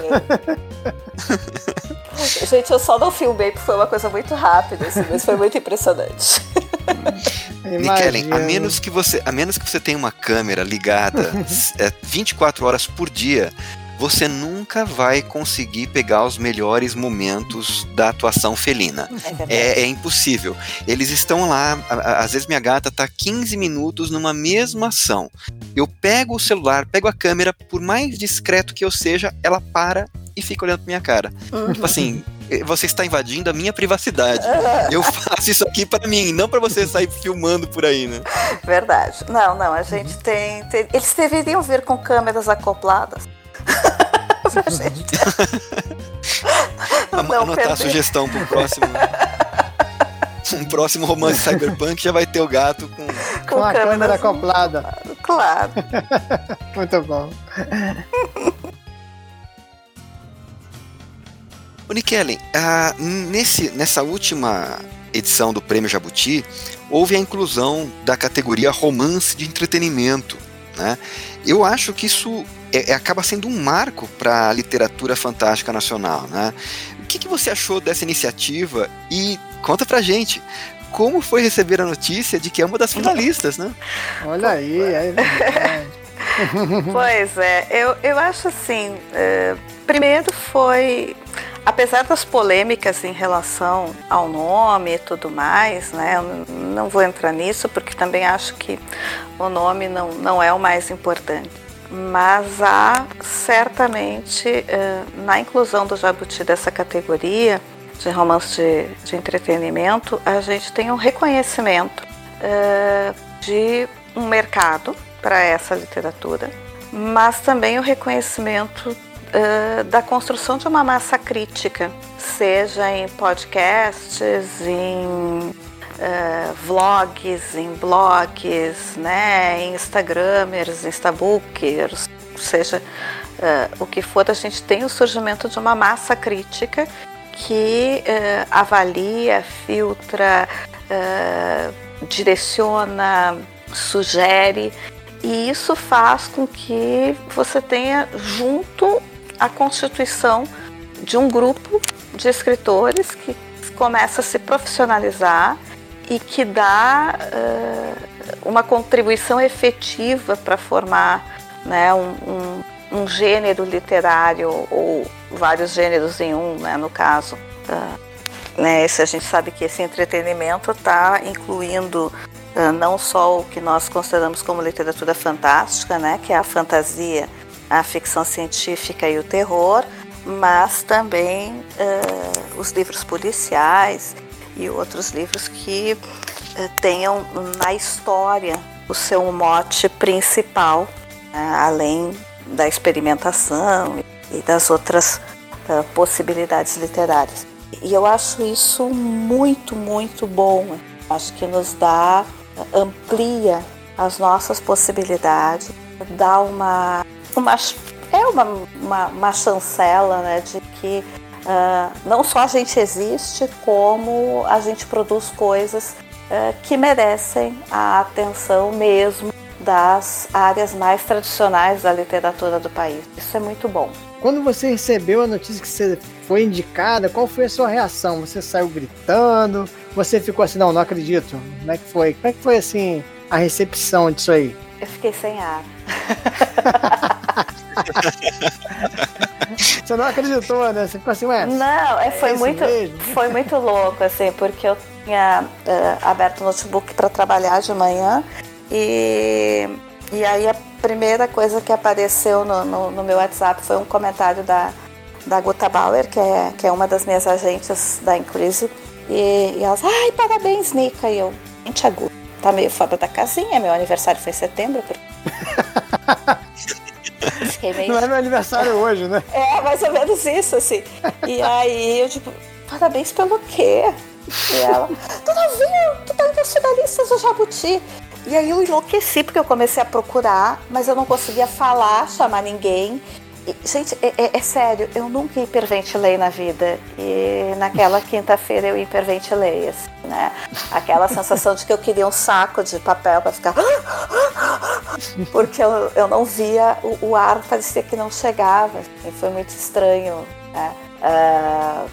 Gente, eu só não filmei porque foi uma coisa muito rápida, assim, mas foi muito impressionante. Nikellen, a menos que você, a menos que você tenha uma câmera ligada é, 24 horas por dia, você nunca vai conseguir pegar os melhores momentos da atuação felina. É, é, é impossível. Eles estão lá, às vezes minha gata está 15 minutos numa mesma ação. Eu pego o celular, pego a câmera, por mais discreto que eu seja, ela para e fica olhando pra minha cara. Uhum. Tipo assim, você está invadindo a minha privacidade. Eu [laughs] faço isso aqui para mim, não para você sair filmando por aí, né? Verdade. Não, não, a gente tem, tem... Eles deveriam vir com câmeras acopladas. Pra [laughs] gente. não Anotar perder. a sugestão pro próximo. [laughs] um próximo romance cyberpunk já vai ter o gato com, com, com a câmera acoplada. Claro. [laughs] Muito bom. O Nikellen, ah, nesse, nessa última edição do Prêmio Jabuti, houve a inclusão da categoria romance de entretenimento. Né? Eu acho que isso é, é, acaba sendo um marco para a literatura fantástica nacional. Né? O que, que você achou dessa iniciativa e conta pra gente como foi receber a notícia de que é uma das finalistas, né? Olha aí, é verdade. [laughs] pois é, eu, eu acho assim, uh, primeiro foi, apesar das polêmicas em relação ao nome e tudo mais, né, eu não vou entrar nisso porque também acho que o nome não, não é o mais importante. Mas há certamente, uh, na inclusão do Jabuti dessa categoria de romance de, de entretenimento, a gente tem um reconhecimento uh, de um mercado para essa literatura, mas também o reconhecimento uh, da construção de uma massa crítica, seja em podcasts, em uh, vlogs, em blogs, né, em Instagramers, Instabookers, seja uh, o que for, a gente tem o surgimento de uma massa crítica que avalia, filtra, direciona, sugere e isso faz com que você tenha junto a constituição de um grupo de escritores que começa a se profissionalizar e que dá uh, uma contribuição efetiva para formar né, um, um, um, gênero literário ou vários gêneros em um, né, no caso. Uh, né, esse, a gente sabe que esse entretenimento está incluindo uh, não só o que nós consideramos como literatura fantástica, né, que é a fantasia, a ficção científica e o terror, mas também uh, os livros policiais e outros livros que uh, tenham na história o seu mote principal, né, além da experimentação e das outras possibilidades literárias. E eu acho isso muito, muito bom. Acho que nos dá amplia as nossas possibilidades, dá uma, uma é uma, uma, uma chancela né, de que uh, não só a gente existe, como a gente produz coisas uh, que merecem a atenção mesmo das áreas mais tradicionais da literatura do país. Isso é muito bom. Quando você recebeu a notícia que você foi indicada, qual foi a sua reação? Você saiu gritando? Você ficou assim, não, não acredito. Como é que foi? Como é que foi assim a recepção disso aí? Eu fiquei sem ar. [laughs] [laughs] Você não acreditou, né? Você ficou assim, ué? Não, é, foi, é muito, foi muito louco, assim, porque eu tinha uh, aberto o notebook para trabalhar de manhã e, e aí a primeira coisa que apareceu no, no, no meu WhatsApp foi um comentário da, da Guta Bauer, que é, que é uma das minhas agentes da Inclusive. E, e elas, ai, parabéns, Nica. E eu, gente, a Guta tá meio fora da casinha. Meu aniversário foi em setembro. [laughs] meio... Não é meu aniversário hoje, né? É, mais ou menos isso, assim. E aí eu, tipo, parabéns pelo quê? E ela, tu não viu? Tu tá nos finalistas do Jabuti. E aí eu enlouqueci porque eu comecei a procurar, mas eu não conseguia falar, chamar ninguém. E, gente, é, é, é, sério, eu nunca hiperventilei na vida. E naquela quinta-feira eu hiperventilei, assim, né? Aquela sensação de que eu queria um saco de papel para ficar. Porque eu, eu não via, o, o ar parecia que não chegava. Assim, foi muito estranho. Né? Uh,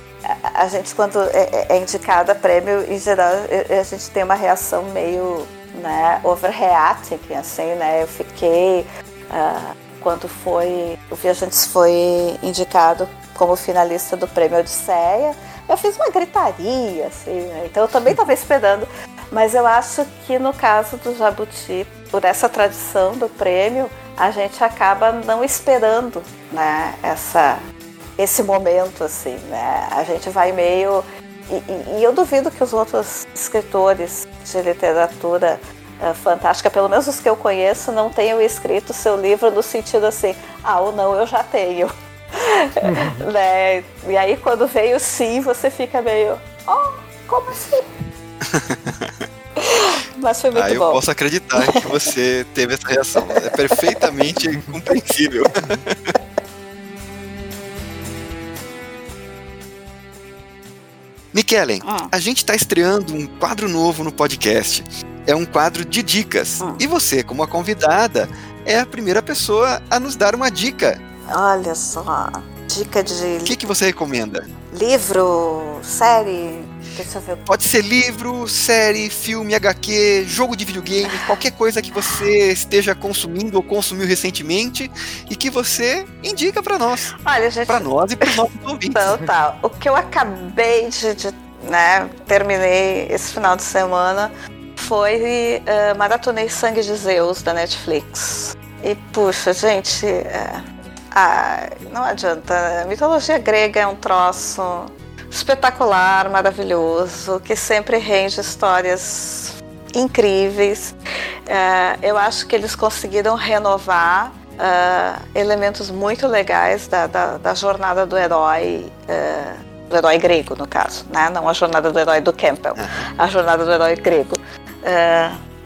a gente, quando é, é, é indicada prêmio, em geral, a gente tem uma reação meio né, overreacting, assim, né? Eu fiquei uh, quando foi o Viajantes foi indicado como finalista do Prêmio Odisseia, eu fiz uma gritaria, assim, né? Então eu também estava esperando, mas eu acho que no caso do Jabuti, por essa tradição do prêmio, a gente acaba não esperando, né, essa esse momento assim, né? A gente vai meio e, e, eu duvido que os outros escritores de literatura fantástica, pelo menos os que eu conheço, não tenham escrito seu livro no sentido assim, ah, ou não, eu já tenho. Uhum. [laughs] né? E aí quando veio sim, você fica meio, oh, como assim? [laughs] Mas foi muito ah, bom. eu posso acreditar que você teve essa reação. É perfeitamente compreensível. Nikellen, [laughs] ah. a gente está estreando um quadro novo no podcast. É um quadro de dicas. Ah. E você, como a convidada, é a primeira pessoa a nos dar uma dica. Olha só, dica de. O que, que você recomenda? Livro, série, Deixa eu ver. Pode ser livro, série, filme, HQ, jogo de videogame, qualquer coisa que você esteja consumindo ou consumiu recentemente e que você indica para nós. Olha, gente. Para nós e para os nossos ouvintes. Então, tá. O que eu acabei de, de né, terminei esse final de semana foi uh, Maratonei Sangue de Zeus da Netflix. E puxa, gente, é, ah, não adianta. A mitologia grega é um troço espetacular, maravilhoso, que sempre rende histórias incríveis. Uh, eu acho que eles conseguiram renovar uh, elementos muito legais da, da, da jornada do herói. Uh, do herói grego, no caso, né? não a jornada do herói do Campbell, a jornada do herói grego.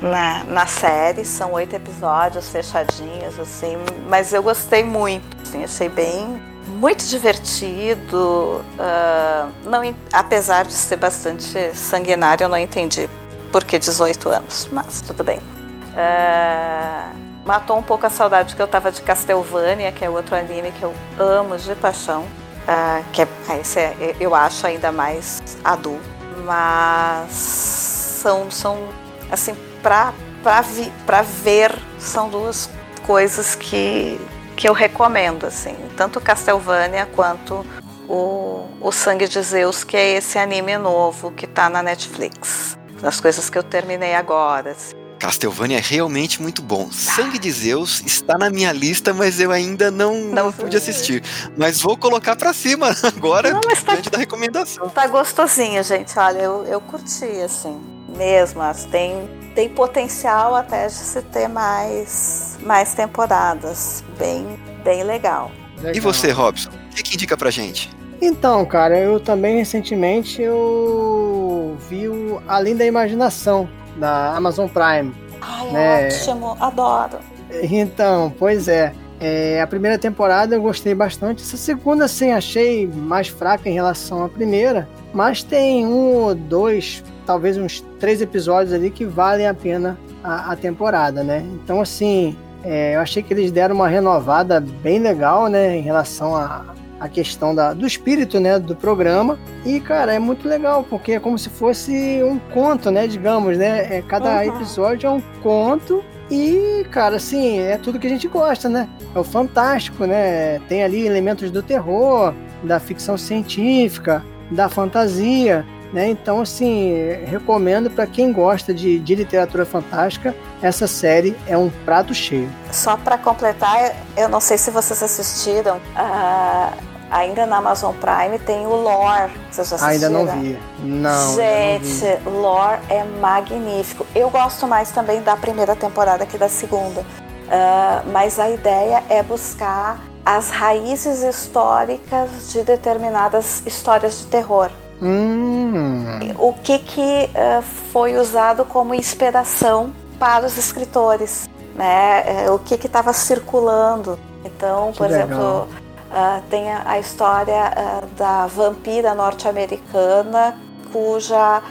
Na, na série, são oito episódios fechadinhos, assim, mas eu gostei muito, assim, achei bem muito divertido. Uh, não, apesar de ser bastante sanguinário, eu não entendi por que 18 anos, mas tudo bem. Uh, matou um pouco a saudade que eu tava de Castlevania, que é outro anime que eu amo de paixão. Uh, que é, esse é, eu acho ainda mais adulto. Mas são, são assim, vi, pra ver, são duas coisas que que eu recomendo, assim, tanto Castlevania quanto o, o Sangue de Zeus, que é esse anime novo que está na Netflix. Das coisas que eu terminei agora. Assim. Castlevania é realmente muito bom. Sangue de Zeus está na minha lista, mas eu ainda não, não, não pude assistir. Mas vou colocar para cima [laughs] agora, não, mas tá, diante da recomendação. Tá gostosinho, gente. Olha, eu, eu curti, assim, mesmo. Tem, tem potencial até de se ter mais, mais temporadas. Bem, bem legal. legal. E você, Robson? O que, que indica pra gente? Então, cara, eu também recentemente eu vi o Além da Imaginação da Amazon Prime. Ai, né? ótimo, adoro. Então, pois é. é. A primeira temporada eu gostei bastante. Essa segunda, sim, achei mais fraca em relação à primeira. Mas tem um ou dois, talvez uns três episódios ali que valem a pena a, a temporada, né? Então, assim, é, eu achei que eles deram uma renovada bem legal, né? Em relação a, a questão da, do espírito, né, do programa. E, cara, é muito legal, porque é como se fosse um conto, né, digamos, né? É, cada uhum. episódio é um conto e, cara, assim, é tudo que a gente gosta, né? É o fantástico, né? Tem ali elementos do terror, da ficção científica, da fantasia. Né? Então, assim, recomendo para quem gosta de, de literatura fantástica, essa série é um prato cheio. Só para completar, eu não sei se vocês assistiram, uh, ainda na Amazon Prime tem o Lore. Vocês já assistiram? Ainda não vi. Não. Gente, não vi. Lore é magnífico. Eu gosto mais também da primeira temporada que da segunda. Uh, mas a ideia é buscar as raízes históricas de determinadas histórias de terror. Hum. O que, que uh, foi usado como inspiração para os escritores, né? Uh, o que estava circulando. Então, que por legal. exemplo, uh, tem a, a história da vampira norte-americana, cuja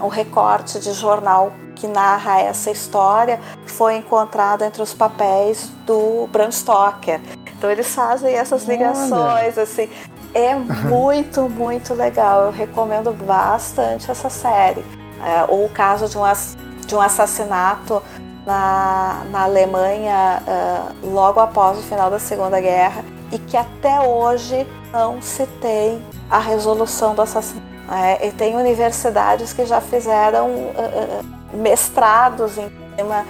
um recorte de jornal que narra essa história foi encontrado entre os papéis do Bram Stoker. Então eles fazem essas ligações, Olha. assim. É [laughs] muito, muito legal. Eu recomendo bastante essa série. É, ou o caso de um, de um assassinato na, na Alemanha uh, logo após o final da Segunda Guerra e que até hoje não se tem a resolução do assassinato. É, e tem universidades que já fizeram uh, mestrados em tema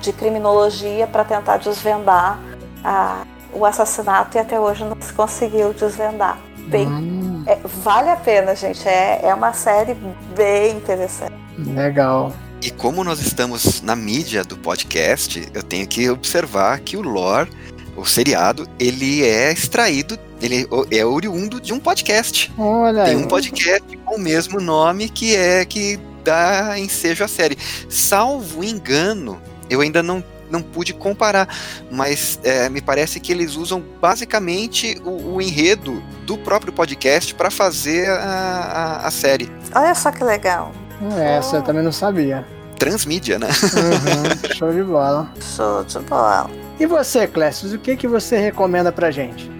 de criminologia para tentar desvendar a o assassinato e até hoje não se conseguiu desvendar. Bem, hum. é, vale a pena, gente. É, é uma série bem interessante. Legal. E como nós estamos na mídia do podcast, eu tenho que observar que o lore, o seriado, ele é extraído, ele é oriundo de um podcast. Olha Tem um podcast com o mesmo nome que é que dá ensejo à série. Salvo engano, eu ainda não não pude comparar, mas é, me parece que eles usam basicamente o, o enredo do próprio podcast para fazer a, a, a, série. Olha só que legal. Essa eu também não sabia. Transmídia, né? Uhum, [laughs] show de bola. Show de bola. E você, Clécio, o que, que você recomenda pra gente?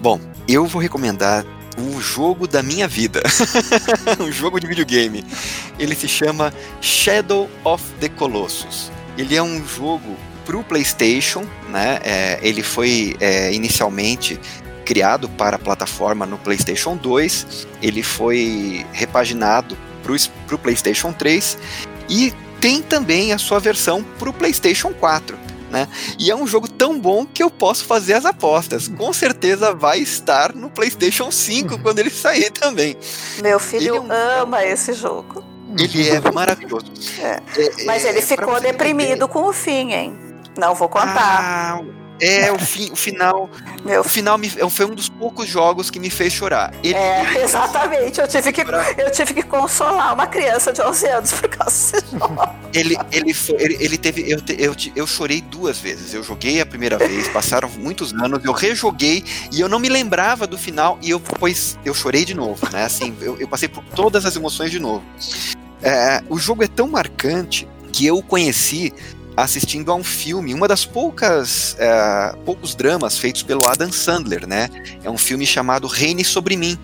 Bom, eu vou recomendar o jogo da minha vida. [laughs] um jogo de videogame. Ele se chama Shadow of the Colossus. Ele é um jogo para o PlayStation, né? É, ele foi é, inicialmente criado para a plataforma no PlayStation 2, ele foi repaginado para o PlayStation 3 e tem também a sua versão para o PlayStation 4. Né? E é um jogo tão bom que eu posso fazer as apostas. Com certeza vai estar no PlayStation 5 uhum. quando ele sair também. Meu filho é um... ama esse jogo. Ele é maravilhoso. É. É, Mas ele é, ficou deprimido com o fim, hein? Não vou contar. Ah, é, o, fi, o final. Meu... O final me, foi um dos poucos jogos que me fez chorar. Ele, é, [laughs] exatamente. Eu tive, que, eu tive que consolar uma criança de 11 anos por causa desse [laughs] jogo. Ele, ele, foi, ele, ele teve. Eu, eu, eu chorei duas vezes. Eu joguei a primeira vez, passaram muitos anos, eu rejoguei e eu não me lembrava do final e eu, pois, eu chorei de novo, né? Assim, eu, eu passei por todas as emoções de novo. É, o jogo é tão marcante que eu o conheci assistindo a um filme, uma das poucas é, poucos dramas feitos pelo Adam Sandler, né? É um filme chamado Reine sobre mim.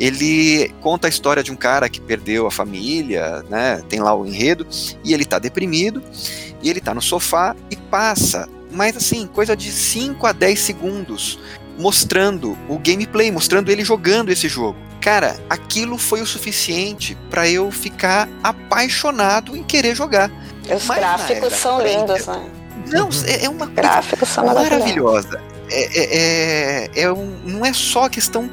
Ele conta a história de um cara que perdeu a família, né? Tem lá o enredo e ele tá deprimido e ele tá no sofá e passa, mas assim, coisa de 5 a 10 segundos mostrando o gameplay, mostrando ele jogando esse jogo. Cara, aquilo foi o suficiente para eu ficar apaixonado em querer jogar. Os Mas gráficos são lindos, né? Não, é, é uma coisa maravilhosa. É, é, é, é um, não é só a questão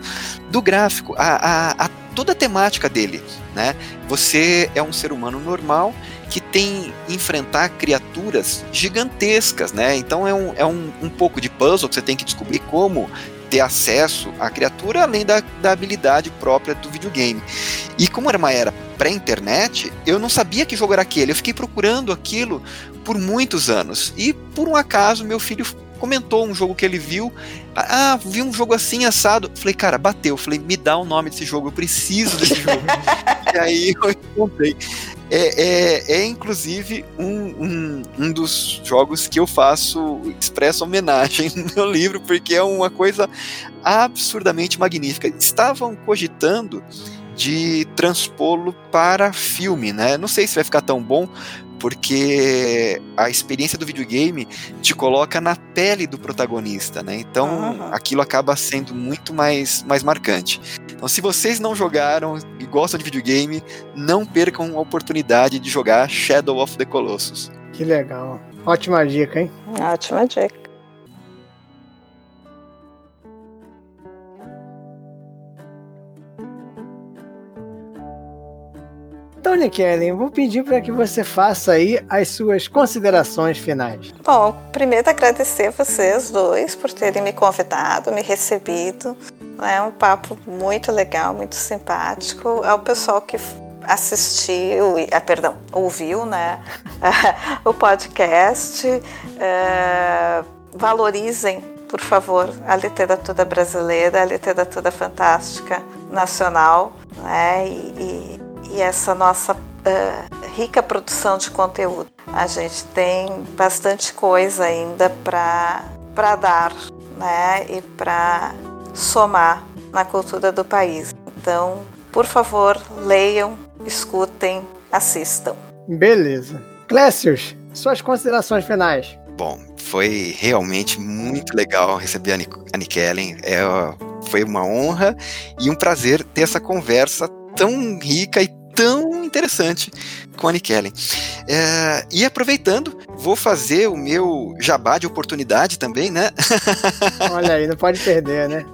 do gráfico, a, a, a, toda a temática dele, né? Você é um ser humano normal que tem enfrentar criaturas gigantescas, né? Então é um, é um, um pouco de puzzle que você tem que descobrir como ter acesso à criatura além da, da habilidade própria do videogame. E como era uma era pré-internet, eu não sabia que jogo era aquele. Eu fiquei procurando aquilo por muitos anos. E por um acaso, meu filho comentou um jogo que ele viu. Ah, vi um jogo assim assado. Falei, cara, bateu. Falei, me dá o nome desse jogo, eu preciso desse jogo. [laughs] e aí eu encontrei. É, é, é inclusive um, um, um, dos jogos que eu faço expressa homenagem [laughs] no meu livro, porque é uma coisa absurdamente magnífica. Estavam cogitando de transpô-lo para filme, né? Não sei se vai ficar tão bom, porque a experiência do videogame te coloca na pele do protagonista, né? Então uhum. aquilo acaba sendo muito mais, mais marcante. Então, se vocês não jogaram e gostam de videogame, não percam a oportunidade de jogar Shadow of the Colossus. Que legal. Ótima dica, hein? Ótima dica. Tony Kellen, vou pedir para que você faça aí as suas considerações finais. Bom, primeiro agradecer a vocês dois por terem me convidado, me recebido. É um papo muito legal, muito simpático. Ao pessoal que assistiu, ah, perdão, ouviu, né, [laughs] o podcast. É, valorizem, por favor, a literatura brasileira, a literatura fantástica nacional, né, e, e e essa nossa uh, rica produção de conteúdo. A gente tem bastante coisa ainda para dar né, e para somar na cultura do país. Então, por favor, leiam, escutem, assistam. Beleza. Clécius, suas considerações finais. Bom, foi realmente muito legal receber a Nikellen. É, foi uma honra e um prazer ter essa conversa tão rica e tão interessante com a Nikellen. É, e aproveitando, vou fazer o meu jabá de oportunidade também, né? [laughs] Olha aí, não pode perder, né?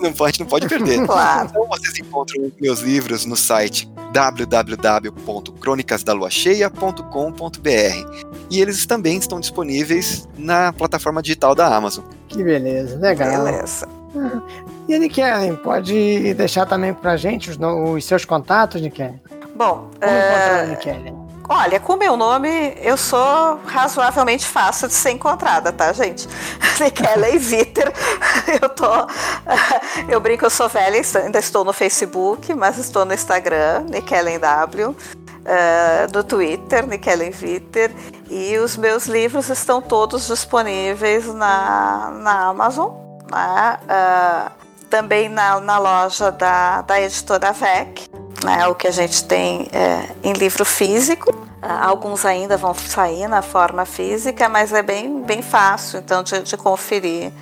Não pode, não pode perder. [laughs] Claro. Então vocês encontram meus livros no site www.cronicasdaluacheia.com.br e eles também estão disponíveis na plataforma digital da Amazon. Que beleza, legal. Beleza. E a Nikellen, pode deixar também pra gente os, os seus contatos, Nikellen? Bom, Como é... Olha, com o meu nome, eu sou razoavelmente fácil de ser encontrada, tá, gente? [laughs] Nikellen Viter. [laughs] Eu tô. [laughs] Eu brinco, eu sou velha, ainda estou no Facebook, mas estou no Instagram, Nikellen W. Uh, no Twitter, Nikellen Viter. E os meus livros estão todos disponíveis na, na Amazon. Né? Uh, também na, na loja da, da editora VEC, né, o que a gente tem é, em livro físico. Ah, alguns ainda vão sair na forma física, mas é bem, bem fácil então de, de conferir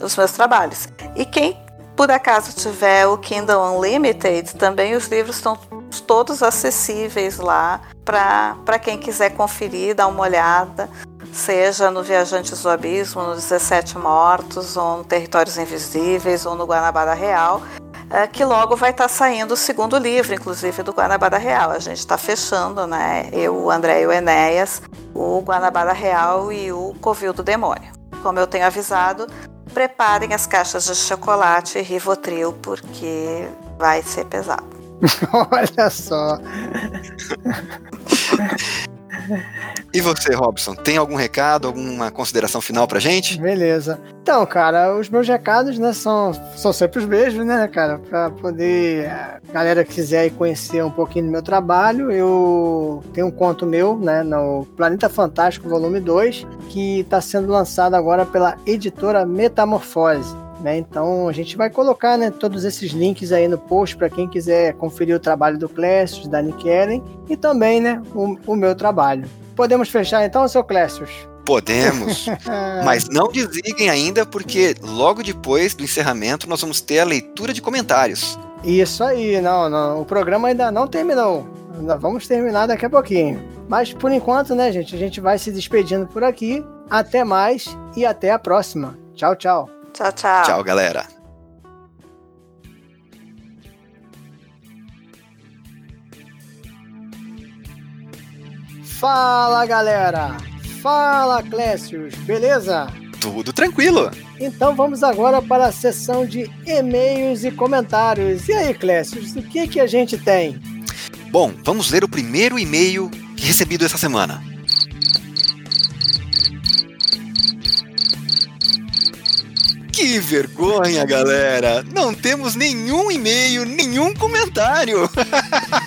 os meus trabalhos. E quem por acaso tiver o Kindle Unlimited, também os livros estão todos acessíveis lá para quem quiser conferir, dar uma olhada, seja no Viajantes do Abismo, no 17 Mortos, ou no Territórios Invisíveis, ou no Guanabara Real, é, que logo vai estar tá saindo o segundo livro, inclusive, do Guanabara Real. A gente está fechando, né? Eu, o André e o Enéas, o Guanabara Real e o Covil do Demônio. Como eu tenho avisado, preparem as caixas de chocolate e Rivotril, porque vai ser pesado. [laughs] Olha só. [laughs] E você, Robson, tem algum recado, alguma consideração final pra gente? Beleza. Então, cara, os meus recados, né, são, são sempre os mesmos, né, cara? Pra poder, a galera que quiser conhecer um pouquinho do meu trabalho, eu tenho um conto meu, né, no Planeta Fantástico, volume 2, que está sendo lançado agora pela editora Metamorfose. Né? Então a gente vai colocar né, todos esses links aí no post para quem quiser conferir o trabalho do Clécio, da Nick Ellen e também né, o, o meu trabalho. Podemos fechar então, seu Clécio? Podemos, [laughs] mas não desliguem ainda, porque logo depois do encerramento nós vamos ter a leitura de comentários. Isso aí, não, não, o programa ainda não terminou. Ainda vamos terminar daqui a pouquinho. Mas por enquanto, né, gente, a gente vai se despedindo por aqui. Até mais e até a próxima. Tchau, tchau. Tchau, tchau. Tchau, galera. Fala, galera. Fala, Clécius. Beleza? Tudo tranquilo. Então vamos agora para a sessão de e-mails e comentários. E aí, Clécius, o que que a gente tem? Bom, vamos ler o primeiro e-mail que recebido essa semana. Que vergonha, galera! Não temos nenhum e-mail, nenhum comentário.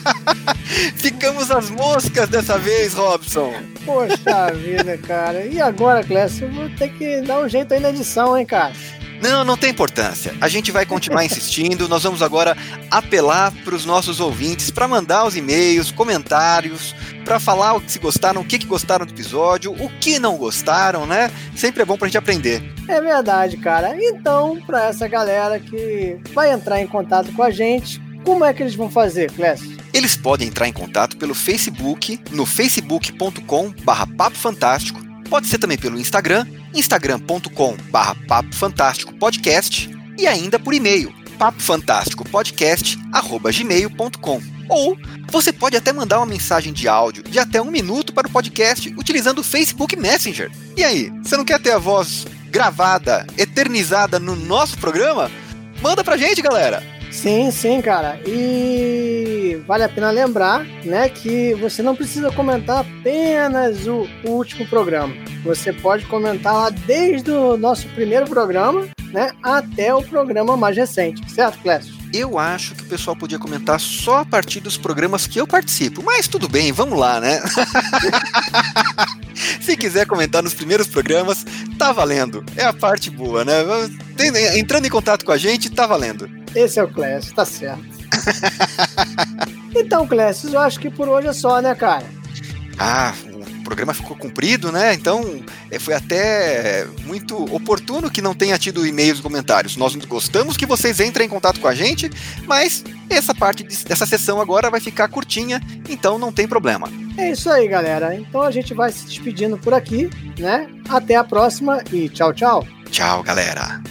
[laughs] Ficamos as moscas dessa vez, Robson. Poxa vida, cara. E agora, Clécio? Vou ter que dar um jeito aí na edição, hein, cara? Não, não tem importância. A gente vai continuar [laughs] insistindo. Nós vamos agora apelar para os nossos ouvintes para mandar os e-mails, comentários, para falar o que se gostaram, o que, que gostaram do episódio, o que não gostaram, né? Sempre é bom para a gente aprender. É verdade, cara. Então, para essa galera que vai entrar em contato com a gente, como é que eles vão fazer, Clécio? Eles podem entrar em contato pelo Facebook, no facebook.com barra Papo Fantástico, pode ser também pelo Instagram, instagram.com barra Papo Fantástico Podcast e ainda por e-mail, papofantásticopodcast.gmail.com ou você pode até mandar uma mensagem de áudio de até um minuto para o podcast utilizando o Facebook Messenger. E aí, você não quer ter a voz gravada, eternizada no nosso programa? Manda pra gente, galera! Sim, sim, cara. E vale a pena lembrar, né, que você não precisa comentar apenas o, o último programa. Você pode comentar lá desde o nosso primeiro programa, né, até o programa mais recente, certo, Clécio? Eu acho que o pessoal podia comentar só a partir dos programas que eu participo, mas tudo bem, vamos lá, né? [laughs] Se quiser comentar nos primeiros programas, tá valendo. É a parte boa, né? Entrando em contato com a gente, tá valendo. Esse é o Clécio, tá certo. [laughs] então, Clécio, eu acho que por hoje é só, né, cara? Ah, o programa ficou comprido, né? Então é, foi até muito oportuno que não tenha tido e-mails e comentários. Nós gostamos que vocês entrem em contato com a gente, mas essa parte dessa sessão agora vai ficar curtinha, então não tem problema. É isso aí, galera. Então a gente vai se despedindo por aqui, né? Até a próxima e tchau, tchau. Tchau, galera.